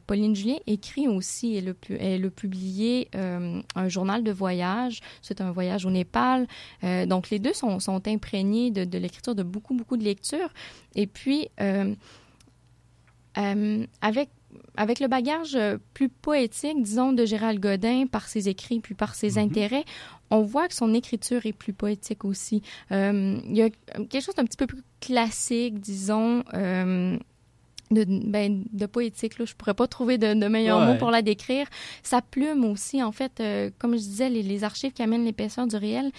Pauline Julien écrit aussi. Elle a, elle a publié un journal de voyage. C'est un voyage au Népal euh, donc, les deux sont, imprégnés de, l'écriture de beaucoup, beaucoup de lectures. Et puis, euh, euh, avec avec le bagage plus poétique, disons, de Gérald Godin par ses écrits puis par ses mhm. intérêts, on voit que son écriture est plus poétique aussi. il y a quelque chose d'un petit peu plus classique, disons de, ben, de poétique. Là. Je pourrais pas trouver de, de meilleurs mots pour la décrire. Sa plume aussi, en fait, euh, comme je disais, les, les archives qui amènent l'épaisseur du réel,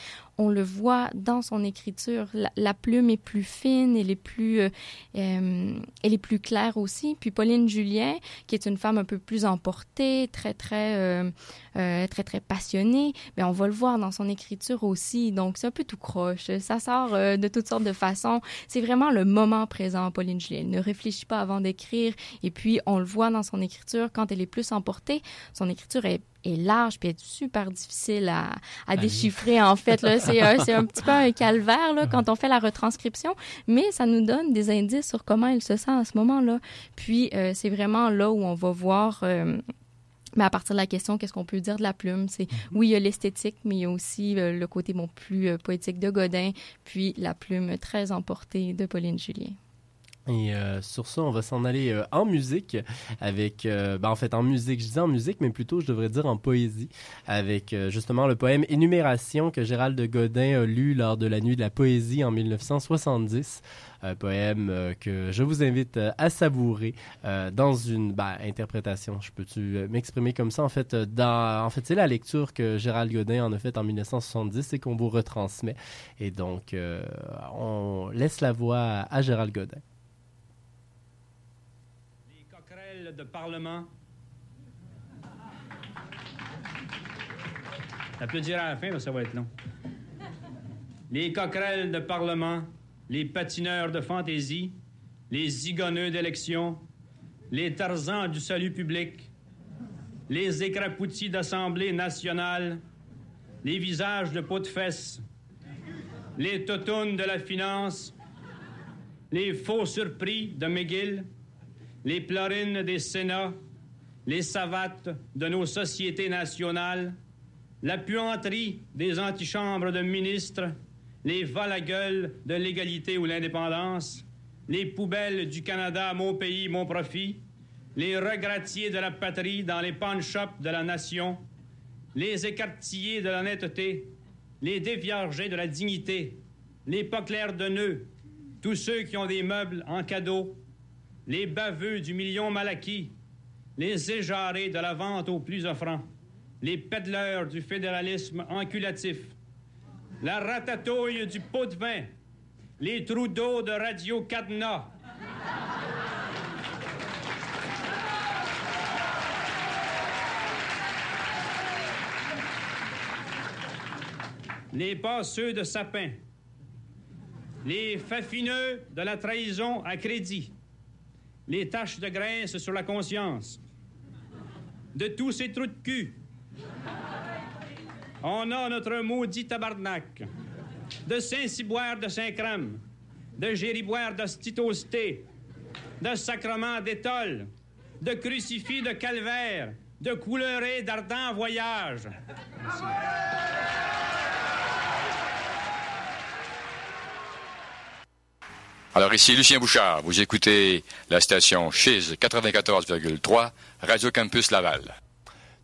on le voit dans son écriture. La, plume est plus fine, elle est plus, euh, euh, elle est plus claire aussi. Puis Pauline Julien, qui est une femme un peu plus emportée, très très euh, très très passionnée, mais ben, on va le voir dans son écriture aussi. Donc c'est un peu tout croche. Ça sort de toutes sortes de façons. C'est vraiment le moment présent, Pauline Julien. Ne réfléchit pas avant d'écrire. Et puis on le voit dans son écriture quand elle est plus emportée. Son écriture est est large puis est super difficile à, à déchiffrer en fait là c'est un petit peu un calvaire là quand on fait la retranscription mais ça nous donne des indices sur comment il se sent à ce moment-là puis euh, c'est vraiment là où on va voir euh, mais à partir de la question, qu'est-ce qu'on peut dire de la plume? C'est mm-hmm. oui, il y a l'esthétique, mais il y a aussi euh, le côté bon, plus poétique de Godin, puis la plume très emportée de Pauline Julien. Et euh, sur ça, on va s'en aller euh, en musique avec, euh, ben, en fait, en musique, je dis en musique, mais plutôt, je devrais dire en poésie, avec justement le poème Énumération que Gérald de Godin a lu lors de la Nuit de la Poésie en 1970. Un poème que je vous invite à savourer dans une ben, interprétation. Je peux-tu m'exprimer comme ça? En fait, en fait c'est la lecture que Gérald Godin en a faite en 1970 et qu'on vous retransmet. Et donc, on laisse la voix à Gérald Godin. De Parlement. dire à la fin, ça va être long. Les coquerelles de Parlement, les patineurs de fantaisie, les zigonneux d'élection, les tarzans du salut public, les écrapoutis d'Assemblée nationale, les visages de peau de fesses, les totounes de la finance, les faux surpris de McGill, les plorines des Sénats, les savates de nos sociétés nationales, la puanterie des antichambres de ministres, les val de l'égalité ou l'indépendance, les poubelles du Canada, mon pays, mon profit, les regrattiers de la patrie dans les pawn de la nation, les écartillés de l'honnêteté, les déviergés de la dignité, les pas clairs de nœuds, tous ceux qui ont des meubles en cadeau, les baveux du million mal acquis, les éjarés de la vente aux plus offrants, les pédleurs du fédéralisme enculatif, la ratatouille du pot de vin, les trous d'eau de Radio Cadenas. les passeux de sapin, les fafineux de la trahison à crédit, les taches de graisse sur la conscience, de tous ces trous de cul. On a notre maudit tabarnak, de Saint-Ciboire de Saint-Crème, de Gériboire d'Ostitosté, de Sacrement d'étole, de crucifix de calvaire, de couleurés d'ardent voyage. Alors ici Lucien Bouchard, vous écoutez la station Chiz 94,3 Radio Campus Laval.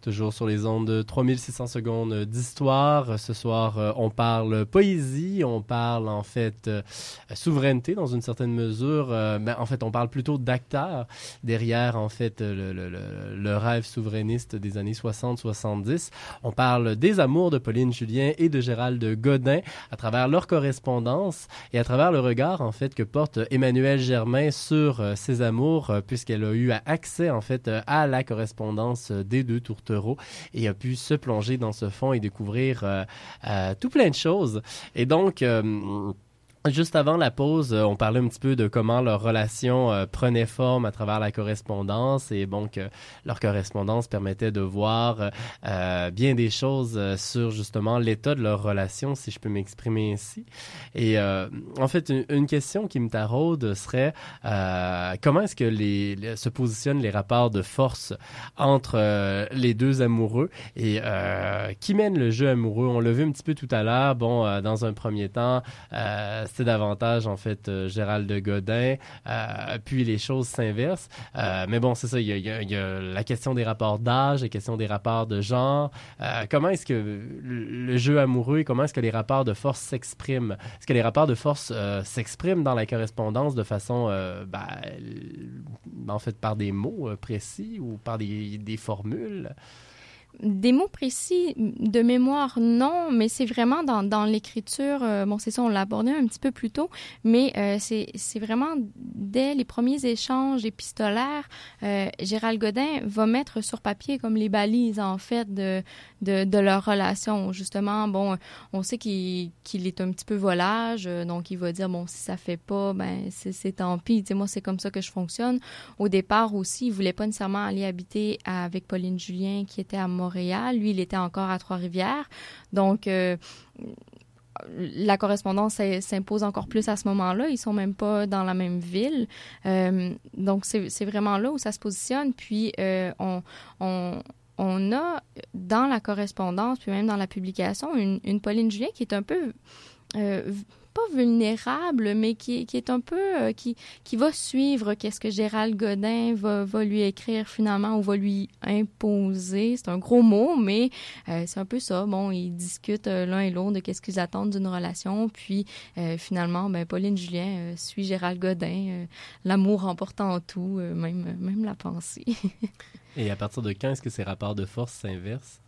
Toujours sur les ondes de 3600 secondes d'histoire. Ce soir, euh, on parle poésie, on parle en fait euh, souveraineté dans une certaine mesure. Euh, mais en fait, on parle plutôt d'acteurs derrière en fait le, rêve souverainiste des années 60-70. On parle des amours de Pauline Julien et de Gérald Godin à travers leur correspondance et à travers le regard en fait que porte Emmanuel Germain sur ces amours puisqu'elle a eu accès en fait à la correspondance des deux et a pu se plonger dans ce fond et découvrir euh, euh, tout plein de choses. Et donc, euh, Juste avant la pause, euh, on parlait un petit peu de comment leur relation euh, prenait forme à travers la correspondance et bon que leur correspondance permettait de voir euh, bien des choses sur justement l'état de leur relation, si je peux m'exprimer ainsi. Et en fait, une, question qui me taraude serait comment est-ce que les, se positionnent les rapports de force entre les deux amoureux et qui mène le jeu amoureux? On l'a vu un petit peu tout à l'heure. Bon, dans un premier temps, c'est davantage, en fait, euh, Gérald de Godin, euh, puis les choses s'inversent. Euh, mais bon, c'est ça, il y, a, la question des rapports d'âge, la question des rapports de genre. comment est-ce que le jeu amoureux, comment est-ce que les rapports de force s'expriment? Est-ce que les rapports de force s'expriment dans la correspondance de façon, ben, en fait, par des mots précis ou par des formules? Des mots précis de mémoire, non, mais c'est vraiment dans, l'écriture. euh, bon, c'est ça, on l'a abordé un petit peu plus tôt, mais euh, c'est vraiment dès les premiers échanges épistolaires, euh, Gérald Godin va mettre sur papier comme les balises, en fait, de, de, leur relation. Justement, bon, on sait qu'il est un petit peu volage, euh, donc il va dire, bon, si ça fait pas, ben, c'est c'est tant pis. Tu sais, moi, c'est comme ça que je fonctionne. Au départ aussi, il voulait pas nécessairement aller habiter avec Pauline Julien, qui était à Montréal. Lui, il était encore à Trois-Rivières. Donc, euh, la correspondance s'im- s'impose encore plus à ce moment-là. Ils sont même pas dans la même ville. Euh, donc, c'est vraiment là où ça se positionne. Puis, euh, on, a dans la correspondance, puis même dans la publication, une, Pauline Julien qui est un peu... pas vulnérable, mais qui, qui est un peu... euh, qui, qui va suivre qu'est-ce que Gérald Godin va, va lui écrire finalement ou va lui imposer. C'est un gros mot, mais euh, c'est un peu ça. Bon, ils discutent euh, l'un et l'autre de qu'est-ce qu'ils attendent d'une relation, puis finalement, ben, Pauline Julien suit Gérald Godin, l'amour emportant tout, même, même la pensée. Et à partir de quand est-ce que ces rapports de force s'inversent?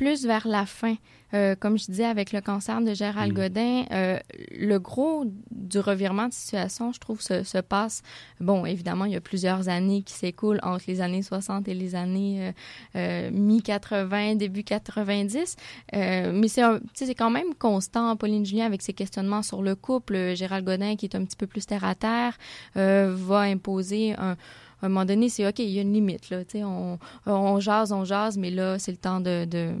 Plus vers la fin. Euh, comme je disais, avec le cancer de Gérald Mm. Godin, euh, le gros du revirement de situation, je trouve, se, se passe. Bon, évidemment, il y a plusieurs années qui s'écoulent entre les années 60 et les années euh, euh, mi-80, début 90. Euh, mais c'est c'est quand même constant, Pauline Julien, avec ses questionnements sur le couple. Gérald Godin, qui est un petit peu plus terre à terre, va imposer un à un moment donné, c'est OK, il y a une limite. Là, on, jase, on jase, mais là, c'est le temps de,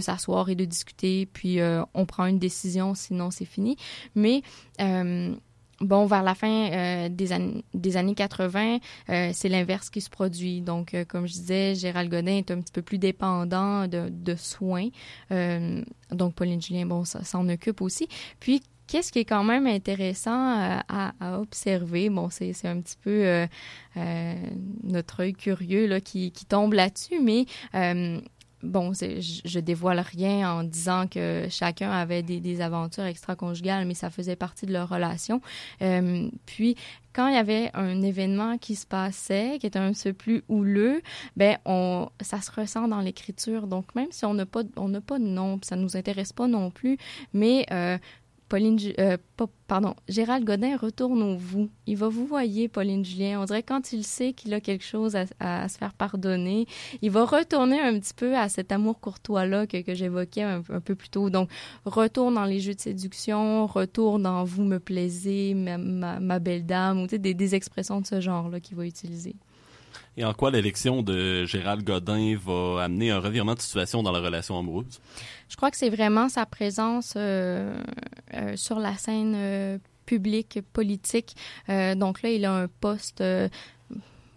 s'asseoir et de discuter, puis euh, on prend une décision, sinon c'est fini. Mais euh, bon, vers la fin euh, des, des années 80, euh, c'est l'inverse qui se produit. Donc, comme je disais, Gérald Godin est un petit peu plus dépendant de, soins. Donc, Pauline Julien, bon, ça s'en occupe aussi. Puis, Qu'est-ce qui est quand même intéressant euh, à, observer, bon, c'est un petit peu euh, euh, notre œil curieux là, qui, tombe là-dessus, mais bon, je, dévoile rien en disant que chacun avait des, aventures extra-conjugales, mais ça faisait partie de leur relation. Puis, quand il y avait un événement qui se passait, qui était un peu plus houleux, ben on, ça se ressent dans l'écriture. Donc, même si on n'a pas, on n'a pas de nom, ça nous intéresse pas non plus, mais Pauline, euh, pardon, Gérald Godin retourne au vous. Il va vous voyer, Pauline Julien. On dirait quand il sait qu'il a quelque chose à, se faire pardonner, il va retourner un petit peu à cet amour courtois-là que, que j'évoquais un, peu plus tôt. Donc, retour dans les jeux de séduction, retour dans vous me plaisez, ma, belle dame, ou des, des expressions de ce genre-là qu'il va utiliser. Et en quoi l'élection de Gérald Godin va amener un revirement de situation dans la relation amoureuse? Je crois que c'est vraiment sa présence euh, euh, sur la scène euh, publique, politique. Donc là, il a un poste.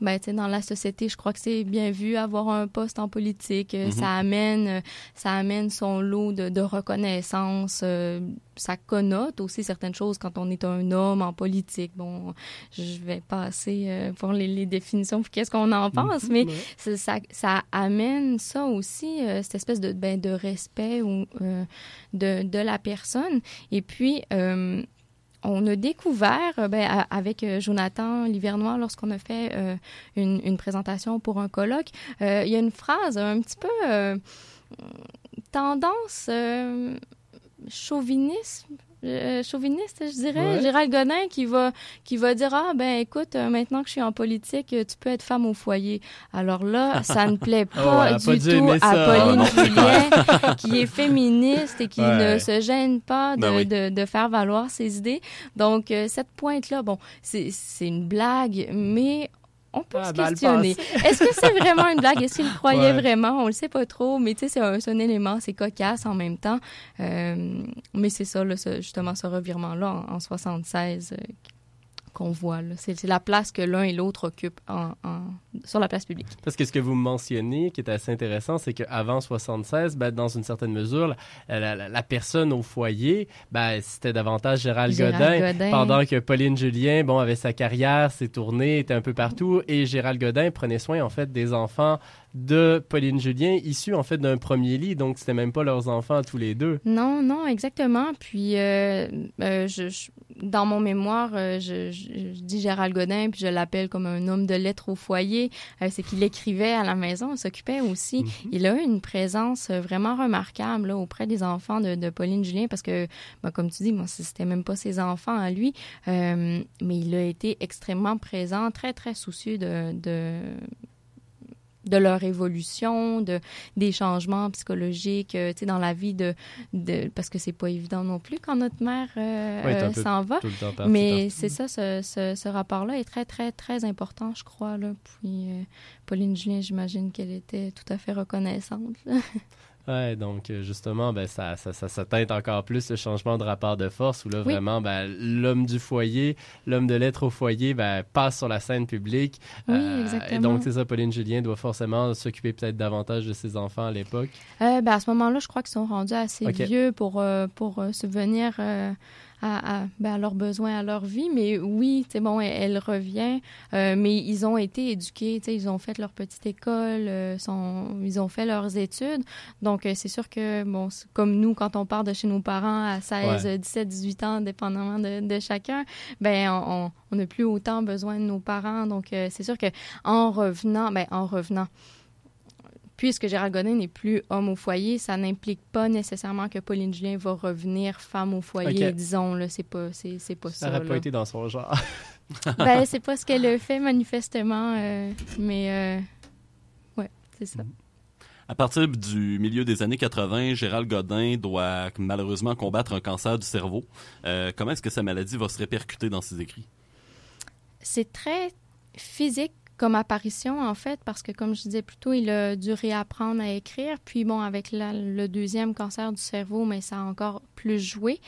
Ben, dans la société, je crois que c'est bien vu avoir un poste en politique. Euh, Mhm. Ça amène, euh, ça amène son lot de, de reconnaissance. euh, ça connote aussi certaines choses quand on est un homme en politique. Bon, je vais passer euh, pour les, les définitions, qu'est-ce qu'on en pense, mais Ouais. ça, ça, amène ça aussi, euh, cette espèce de, ben, de respect ou, de, de la personne. Et puis, on a découvert, euh, ben, avec euh, Jonathan Livernois, lorsqu'on a fait euh, une, présentation pour un colloque, il y a une phrase un petit peu tendance chauvinisme. Euh, chauviniste, je dirais, Ouais. Gérald Godin qui va qui va dire ah ben écoute euh, maintenant que je suis en politique euh, tu peux être femme au foyer alors là ça ne plaît pas du pas tout à. Pauline. Julien qui est féministe et qui Ouais. ne se gêne pas de, Ben oui. de, de faire valoir ses idées. Donc, euh, cette pointe-là, bon, c'est c'est une blague, mais on peut Ah, se questionner. Est-ce que c'est vraiment une blague? Est-ce qu'il croyait Ouais. vraiment? On le sait pas trop, mais tu sais, c'est un, élément, c'est cocasse en même temps. Euh, mais c'est ça, là, ce- justement, ce revirement-là en, en 76 euh, qu'on voit. C'est c'est la place que l'un et l'autre occupent en, en- sur la place publique. Parce que ce que vous mentionnez, qui est assez intéressant, c'est qu'avant 76, ben, dans une certaine mesure, la, la- la- la personne au foyer, ben, c'était davantage Gérald, Gérald Godin, Godin. pendant que Pauline Julien, bon, avait sa carrière, ses tournées, était un peu partout, et Gérald Godin prenait soin, en fait, des enfants de Pauline Julien, issus en fait d'un premier lit, donc c'était même pas leurs enfants tous les deux. Non, non, exactement. Puis, euh, euh, je, je- dans mon mémoire, euh, je, dis Gérald Godin, puis je l'appelle comme un homme de lettres au foyer. Euh, c'est qu'il écrivait à la maison, s'occupait aussi. Il a eu une présence vraiment remarquable là, auprès des enfants de, de Pauline Julien, parce que, ben, comme tu dis, moi, c'était même pas ses enfants à lui, mais il a été extrêmement présent, très, très soucieux de... de de leur évolution, de des changements psychologiques, euh, tu sais, dans la vie de, de parce que c'est pas évident non plus quand notre mère euh, Oui, euh, s'en va. Mais c'est ça, ce, ce, ce rapport-là est très, très, très important, je crois. Là. Puis euh, Pauline Julien, j'imagine qu'elle était tout à fait reconnaissante. Ouais, donc euh, justement, ben, ça, ça, ça, ça teinte encore plus le changement de rapport de force où là, Oui. vraiment, ben, l'homme du foyer, l'homme de lettres au foyer, ben, passe sur la scène publique. Oui, Euh, exactement. Et donc, c'est ça, Pauline Julien doit forcément s'occuper peut-être davantage de ses enfants à l'époque. Euh, ben, à ce moment-là, je crois qu'ils sont rendus assez vieux pour, euh, pour subvenir à, à, ben, à leurs besoins, à leur vie. Mais oui, c'est bon, elle, elle revient. Euh, mais ils ont été éduqués, ils ont fait leur petite école, euh, sont, ils ont fait leurs études. Donc, euh, c'est sûr que, bon, comme nous, quand on part de chez nos parents à 16, Ouais. 17, 18 ans, dépendamment de, de chacun, ben on- on on n'a plus autant besoin de nos parents. Donc, euh, c'est sûr que en revenant, ben en revenant, puisque Gérald Godin n'est plus homme au foyer, ça n'implique pas nécessairement que Pauline Julien va revenir femme au foyer, disons. Là, c'est pas, c'est, c'est pas Ça ça. n'aurait pas été dans son genre. ben, c'est pas ce qu'elle fait manifestement, euh, mais euh, ouais, c'est ça. À partir du milieu des années 80, Gérald Godin doit malheureusement combattre un cancer du cerveau. Euh, comment est-ce que sa maladie va se répercuter dans ses écrits? C'est très physique comme apparition, en fait, parce que, comme je disais plus tôt, il a dû réapprendre à écrire. Puis, bon, avec le deuxième cancer du cerveau, mais ça a encore plus joué.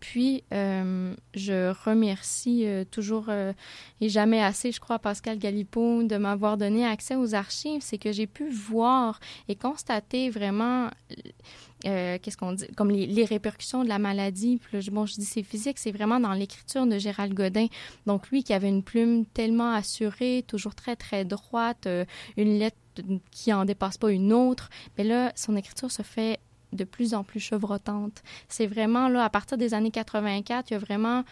Puis, euh, je remercie euh, toujours euh, et jamais assez, je crois, Pascal Galipo de m'avoir donné accès aux archives. C'est que j'ai pu voir et constater vraiment euh, qu'est-ce qu'on dit, comme les, répercussions de la maladie. Bon, je dis c'est physique, c'est vraiment dans l'écriture de Gérald Godin. Donc lui qui avait une plume tellement assurée, toujours très très droite, euh, une lettre qui en dépasse pas une autre, mais là son écriture se fait de plus en plus chevrotante. C'est vraiment là à partir des années 84, il y a vraiment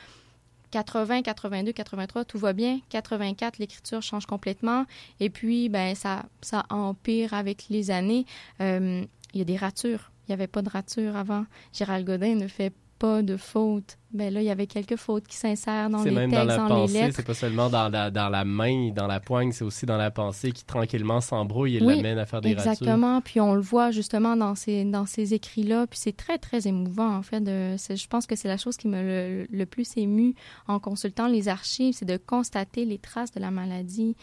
80, 82, 83, tout va bien. 84, l'écriture change complètement. Et puis, ben, ça, ça empire avec les années. Euh, il y a des ratures. Il n'y avait pas de ratures avant. Gérald Godin ne fait pas de fautes. Ben là, il y avait quelques fautes qui s'insèrent dans C'est les même textes, dans la dans, les pensée, lettres. c'est pas seulement dans la, dans la main, dans la poigne, c'est aussi dans la pensée qui tranquillement s'embrouille et Oui, l'amène à faire des ratures. Exactement. Puis on le voit justement dans ces, dans ces écrits-là. Puis c'est très, très émouvant, en fait. De, je pense que c'est la chose qui m'a le, le plus ému en consultant les archives, c'est de constater les traces de la maladie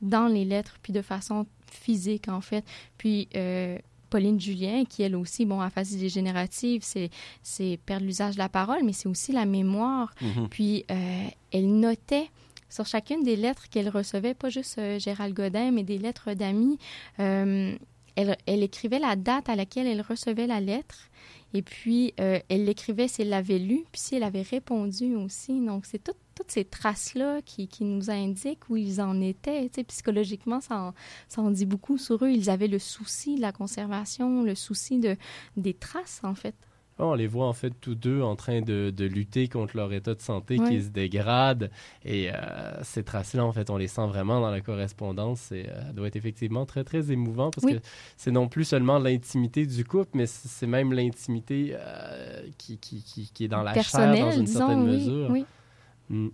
dans les lettres, puis de façon physique, en fait. Puis euh, Pauline Julien, qui elle aussi, bon, aphasie dégénérative, c'est, c'est perdre l'usage de la parole, mais c'est aussi la mémoire. Mhm. Puis euh, elle notait sur chacune des lettres qu'elle recevait, pas juste euh, Gérald Godin, mais des lettres d'amis. euh, elle, elle écrivait la date à laquelle elle recevait la lettre. Et puis, elle l'écrivait si elle l'avait lu, puis si elle avait répondu aussi. Donc, c'est tout- toutes ces traces-là qui, qui nous indiquent où ils en étaient. Tu sais, psychologiquement, ça en, ça en dit beaucoup sur eux. Ils avaient le souci de la conservation, le souci de, des traces, en fait. On les voit en fait tous deux en train de, de lutter contre leur état de santé Oui. qui se dégrade. Et euh, ces traces-là, en fait, on les sent vraiment dans la correspondance. Et euh, ça doit être effectivement très, très émouvant parce Oui. que c'est non plus seulement l'intimité du couple, mais c'est même l'intimité euh, qui, qui, qui, qui est dans la chair dans une disons, certaine oui, mesure. Mm.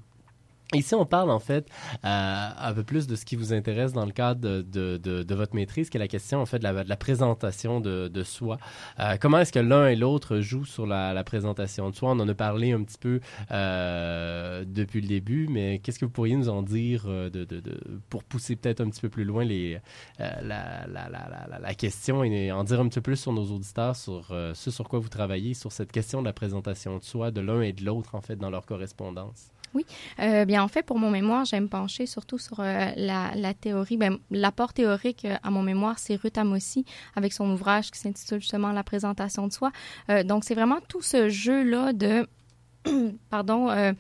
Ici, on parle en fait euh, un peu plus de ce qui vous intéresse dans le cadre de, votre maîtrise, qui est la question en fait de la, présentation de, soi. Euh, comment est-ce que l'un et l'autre jouent sur la, présentation de soi? On en a parlé un petit peu euh, depuis le début, mais qu'est-ce que vous pourriez nous en dire pour pousser peut-être un petit peu plus loin la, question et en dire un petit peu plus sur nos auditeurs, sur ce sur quoi vous travaillez, sur cette question de la présentation de soi de l'un et de l'autre en fait dans leur correspondance? Oui. Euh, bien, en fait, pour mon mémoire, j'aime pencher surtout sur euh, la, la théorie. Ben, l'apport théorique euh, à mon mémoire, c'est Ruth Amossi avec son ouvrage qui s'intitule justement La présentation de soi. Donc, c'est vraiment tout ce jeu-là de. Pardon. euh,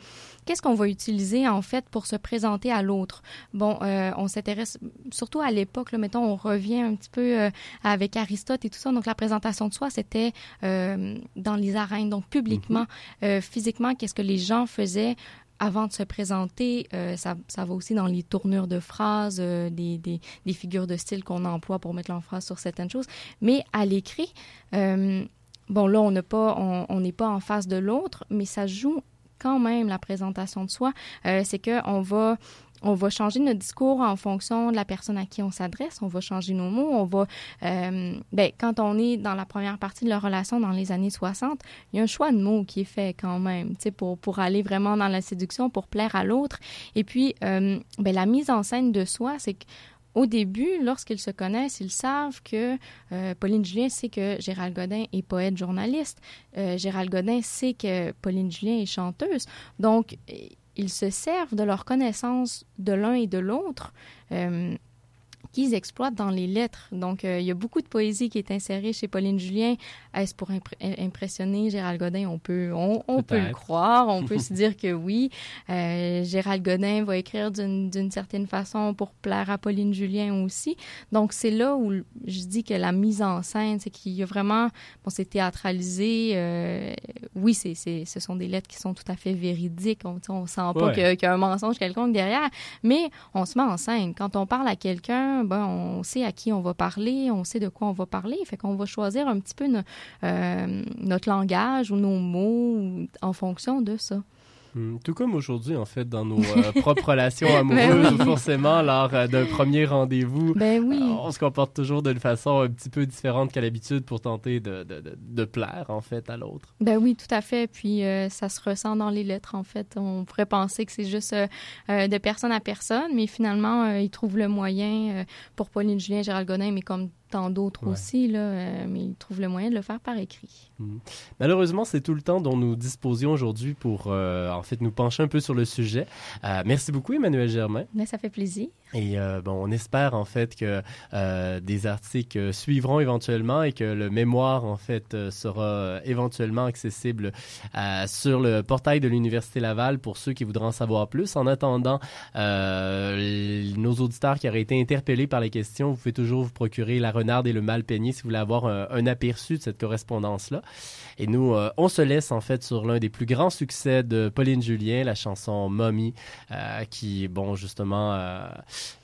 qu'est-ce qu'on va utiliser en fait pour se présenter à l'autre? Bon, euh, on s'intéresse surtout à l'époque. Là, mettons, on revient un petit peu euh, avec Aristote et tout ça. Donc la présentation de soi, c'était dans les arènes, donc publiquement, euh, physiquement, qu'est-ce que les gens faisaient avant de se présenter, euh, ça, ça va aussi dans les tournures de phrases, euh, des, des, des figures de style qu'on emploie pour mettre l'emphase sur certaines choses. Mais à l'écrit, euh, bon là, on n'a pas, on on n'est pas en face de l'autre, mais ça joue quand même la présentation de soi. C'est que on va on va changer notre discours en fonction de la personne à qui on s'adresse. On va changer nos mots. On va, euh, ben, quand on est dans la première partie de la relation dans les années 60, il y a un choix de mots qui est fait quand même, pour, pour aller vraiment dans la séduction, pour plaire à l'autre. Et puis, euh, ben, la mise en scène de soi, c'est que au début, lorsqu'ils se connaissent, ils savent que euh, Pauline Julien sait que Gérald Godin est poète journaliste. Gérald Godin sait que Pauline Julien est chanteuse. Donc, ils se servent de leur connaissance de l'un et de l'autre. euh, qu'ils exploitent dans les lettres. Donc, euh, il y a beaucoup de poésie qui est insérée chez Pauline Julien. Est-ce pour impr- impressionner Gérald Godin? On peut, on, on peut le croire. On peut se dire que oui. Euh, Gérald Godin va écrire d'une d'une certaine façon pour plaire à Pauline Julien aussi. Donc, c'est là où je dis que la mise en scène, c'est qu'il y a vraiment... Bon, c'est théâtralisé. euh, oui, c'est, c'est, ce sont des lettres qui sont tout à fait véridiques. On, on sent pas Ouais. qu'il y a un mensonge quelconque derrière. Mais on se met en scène. Quand on parle à quelqu'un, ben, on sait à qui on va parler, on sait de quoi on va parler. Fait qu'on va choisir un petit peu euh, notre langage ou nos mots en fonction de ça. Hmm, Tout comme aujourd'hui, en fait, dans nos euh, propres relations Ben amoureuses, oui. forcément, lors euh, d'un premier rendez-vous, Ben oui. euh, on se comporte toujours d'une façon un petit peu différente qu'à l'habitude pour tenter de, de, de, de plaire, en fait, à l'autre. Ben oui, tout à fait. Puis ça se ressent dans les lettres, en fait. On pourrait penser que c'est juste de personne à personne, mais finalement, ils trouvent le moyen pour Pauline Julien, Gérald Godin, mais comme tant d'autres Ouais. aussi, là, euh, mais ils trouvent le moyen de le faire par écrit. Hmm. Malheureusement, c'est tout le temps dont nous disposions aujourd'hui pour, euh, en fait, nous pencher un peu sur le sujet. Euh, merci beaucoup, Emmanuel Germain. Mais ça fait plaisir. Et bon, on espère en fait que des articles suivront éventuellement et que le mémoire en fait sera éventuellement accessible sur le portail de l'Université Laval pour ceux qui voudront en savoir plus. En attendant, nos auditeurs qui auraient été interpellés par les questions, vous pouvez toujours vous procurer La Renarde et le Mal peigné si vous voulez avoir un, aperçu de cette correspondance-là. Et nous, euh, on se laisse en fait sur l'un des plus grands succès de Pauline Julien, la chanson Mommy, euh, qui, bon, justement, euh,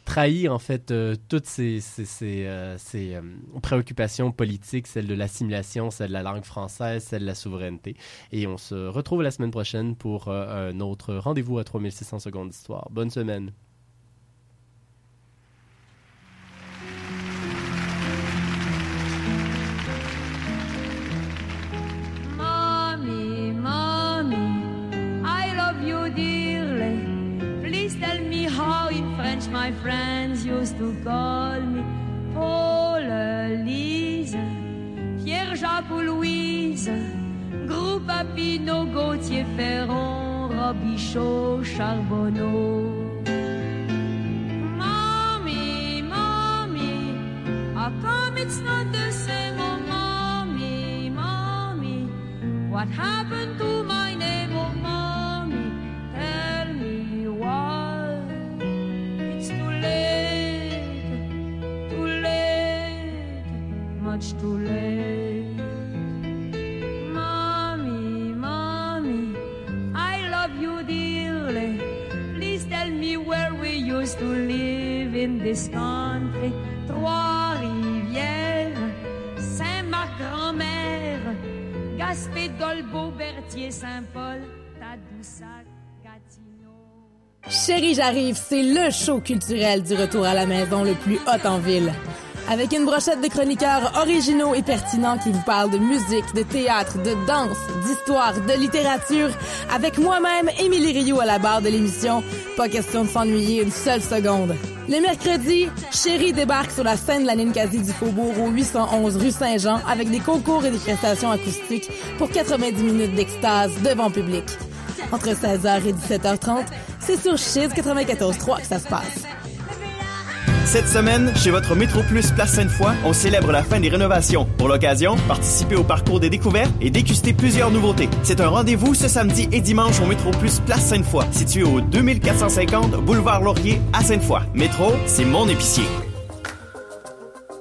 trahit en fait toutes ces, ces, ces, préoccupations politiques, celle de l'assimilation, celle de la langue française, celle de la souveraineté. Et on se retrouve la semaine prochaine pour un autre rendez-vous à 3600 secondes d'histoire. Bonne semaine. My friends used to call me. Paul, Lise, Pierre, Jacques ou Louise, Groupe Papineau, Gauthier, Ferron, Robichaud, Charbonneau. Mommy, mommy, how come it's not the same? Oh, mommy, mommy, what happened to my Trois-Rivières, Saint-Marc-Grand-Mère, Gaspé, Dolbeau, Berthier, Saint-Paul, Tadoussac. Chérie, j'arrive, c'est le show culturel du retour à la maison le plus hot en ville. Avec une brochette de chroniqueurs originaux et pertinents qui vous parlent de musique, de théâtre, de danse, d'histoire, de littérature, avec moi-même, Émilie Rio à la barre de l'émission. Pas question de s'ennuyer une seule seconde. Le mercredi, Chérie débarque sur la scène de la Ninkasi du Faubourg au 811 rue Saint-Jean avec des concours et des prestations acoustiques pour 90 minutes d'extase devant public. Entre 16h et 17h30, c'est sur Chiz 94.3 que ça se passe. Cette semaine, chez votre Métro Plus Place Sainte-Foy, on célèbre la fin des rénovations. Pour l'occasion, participez au parcours des découvertes et déguster plusieurs nouveautés. C'est un rendez-vous ce samedi et dimanche au Métro Plus Place Sainte-Foy, situé au 2450 Boulevard Laurier à Sainte-Foy. Métro, c'est mon épicier.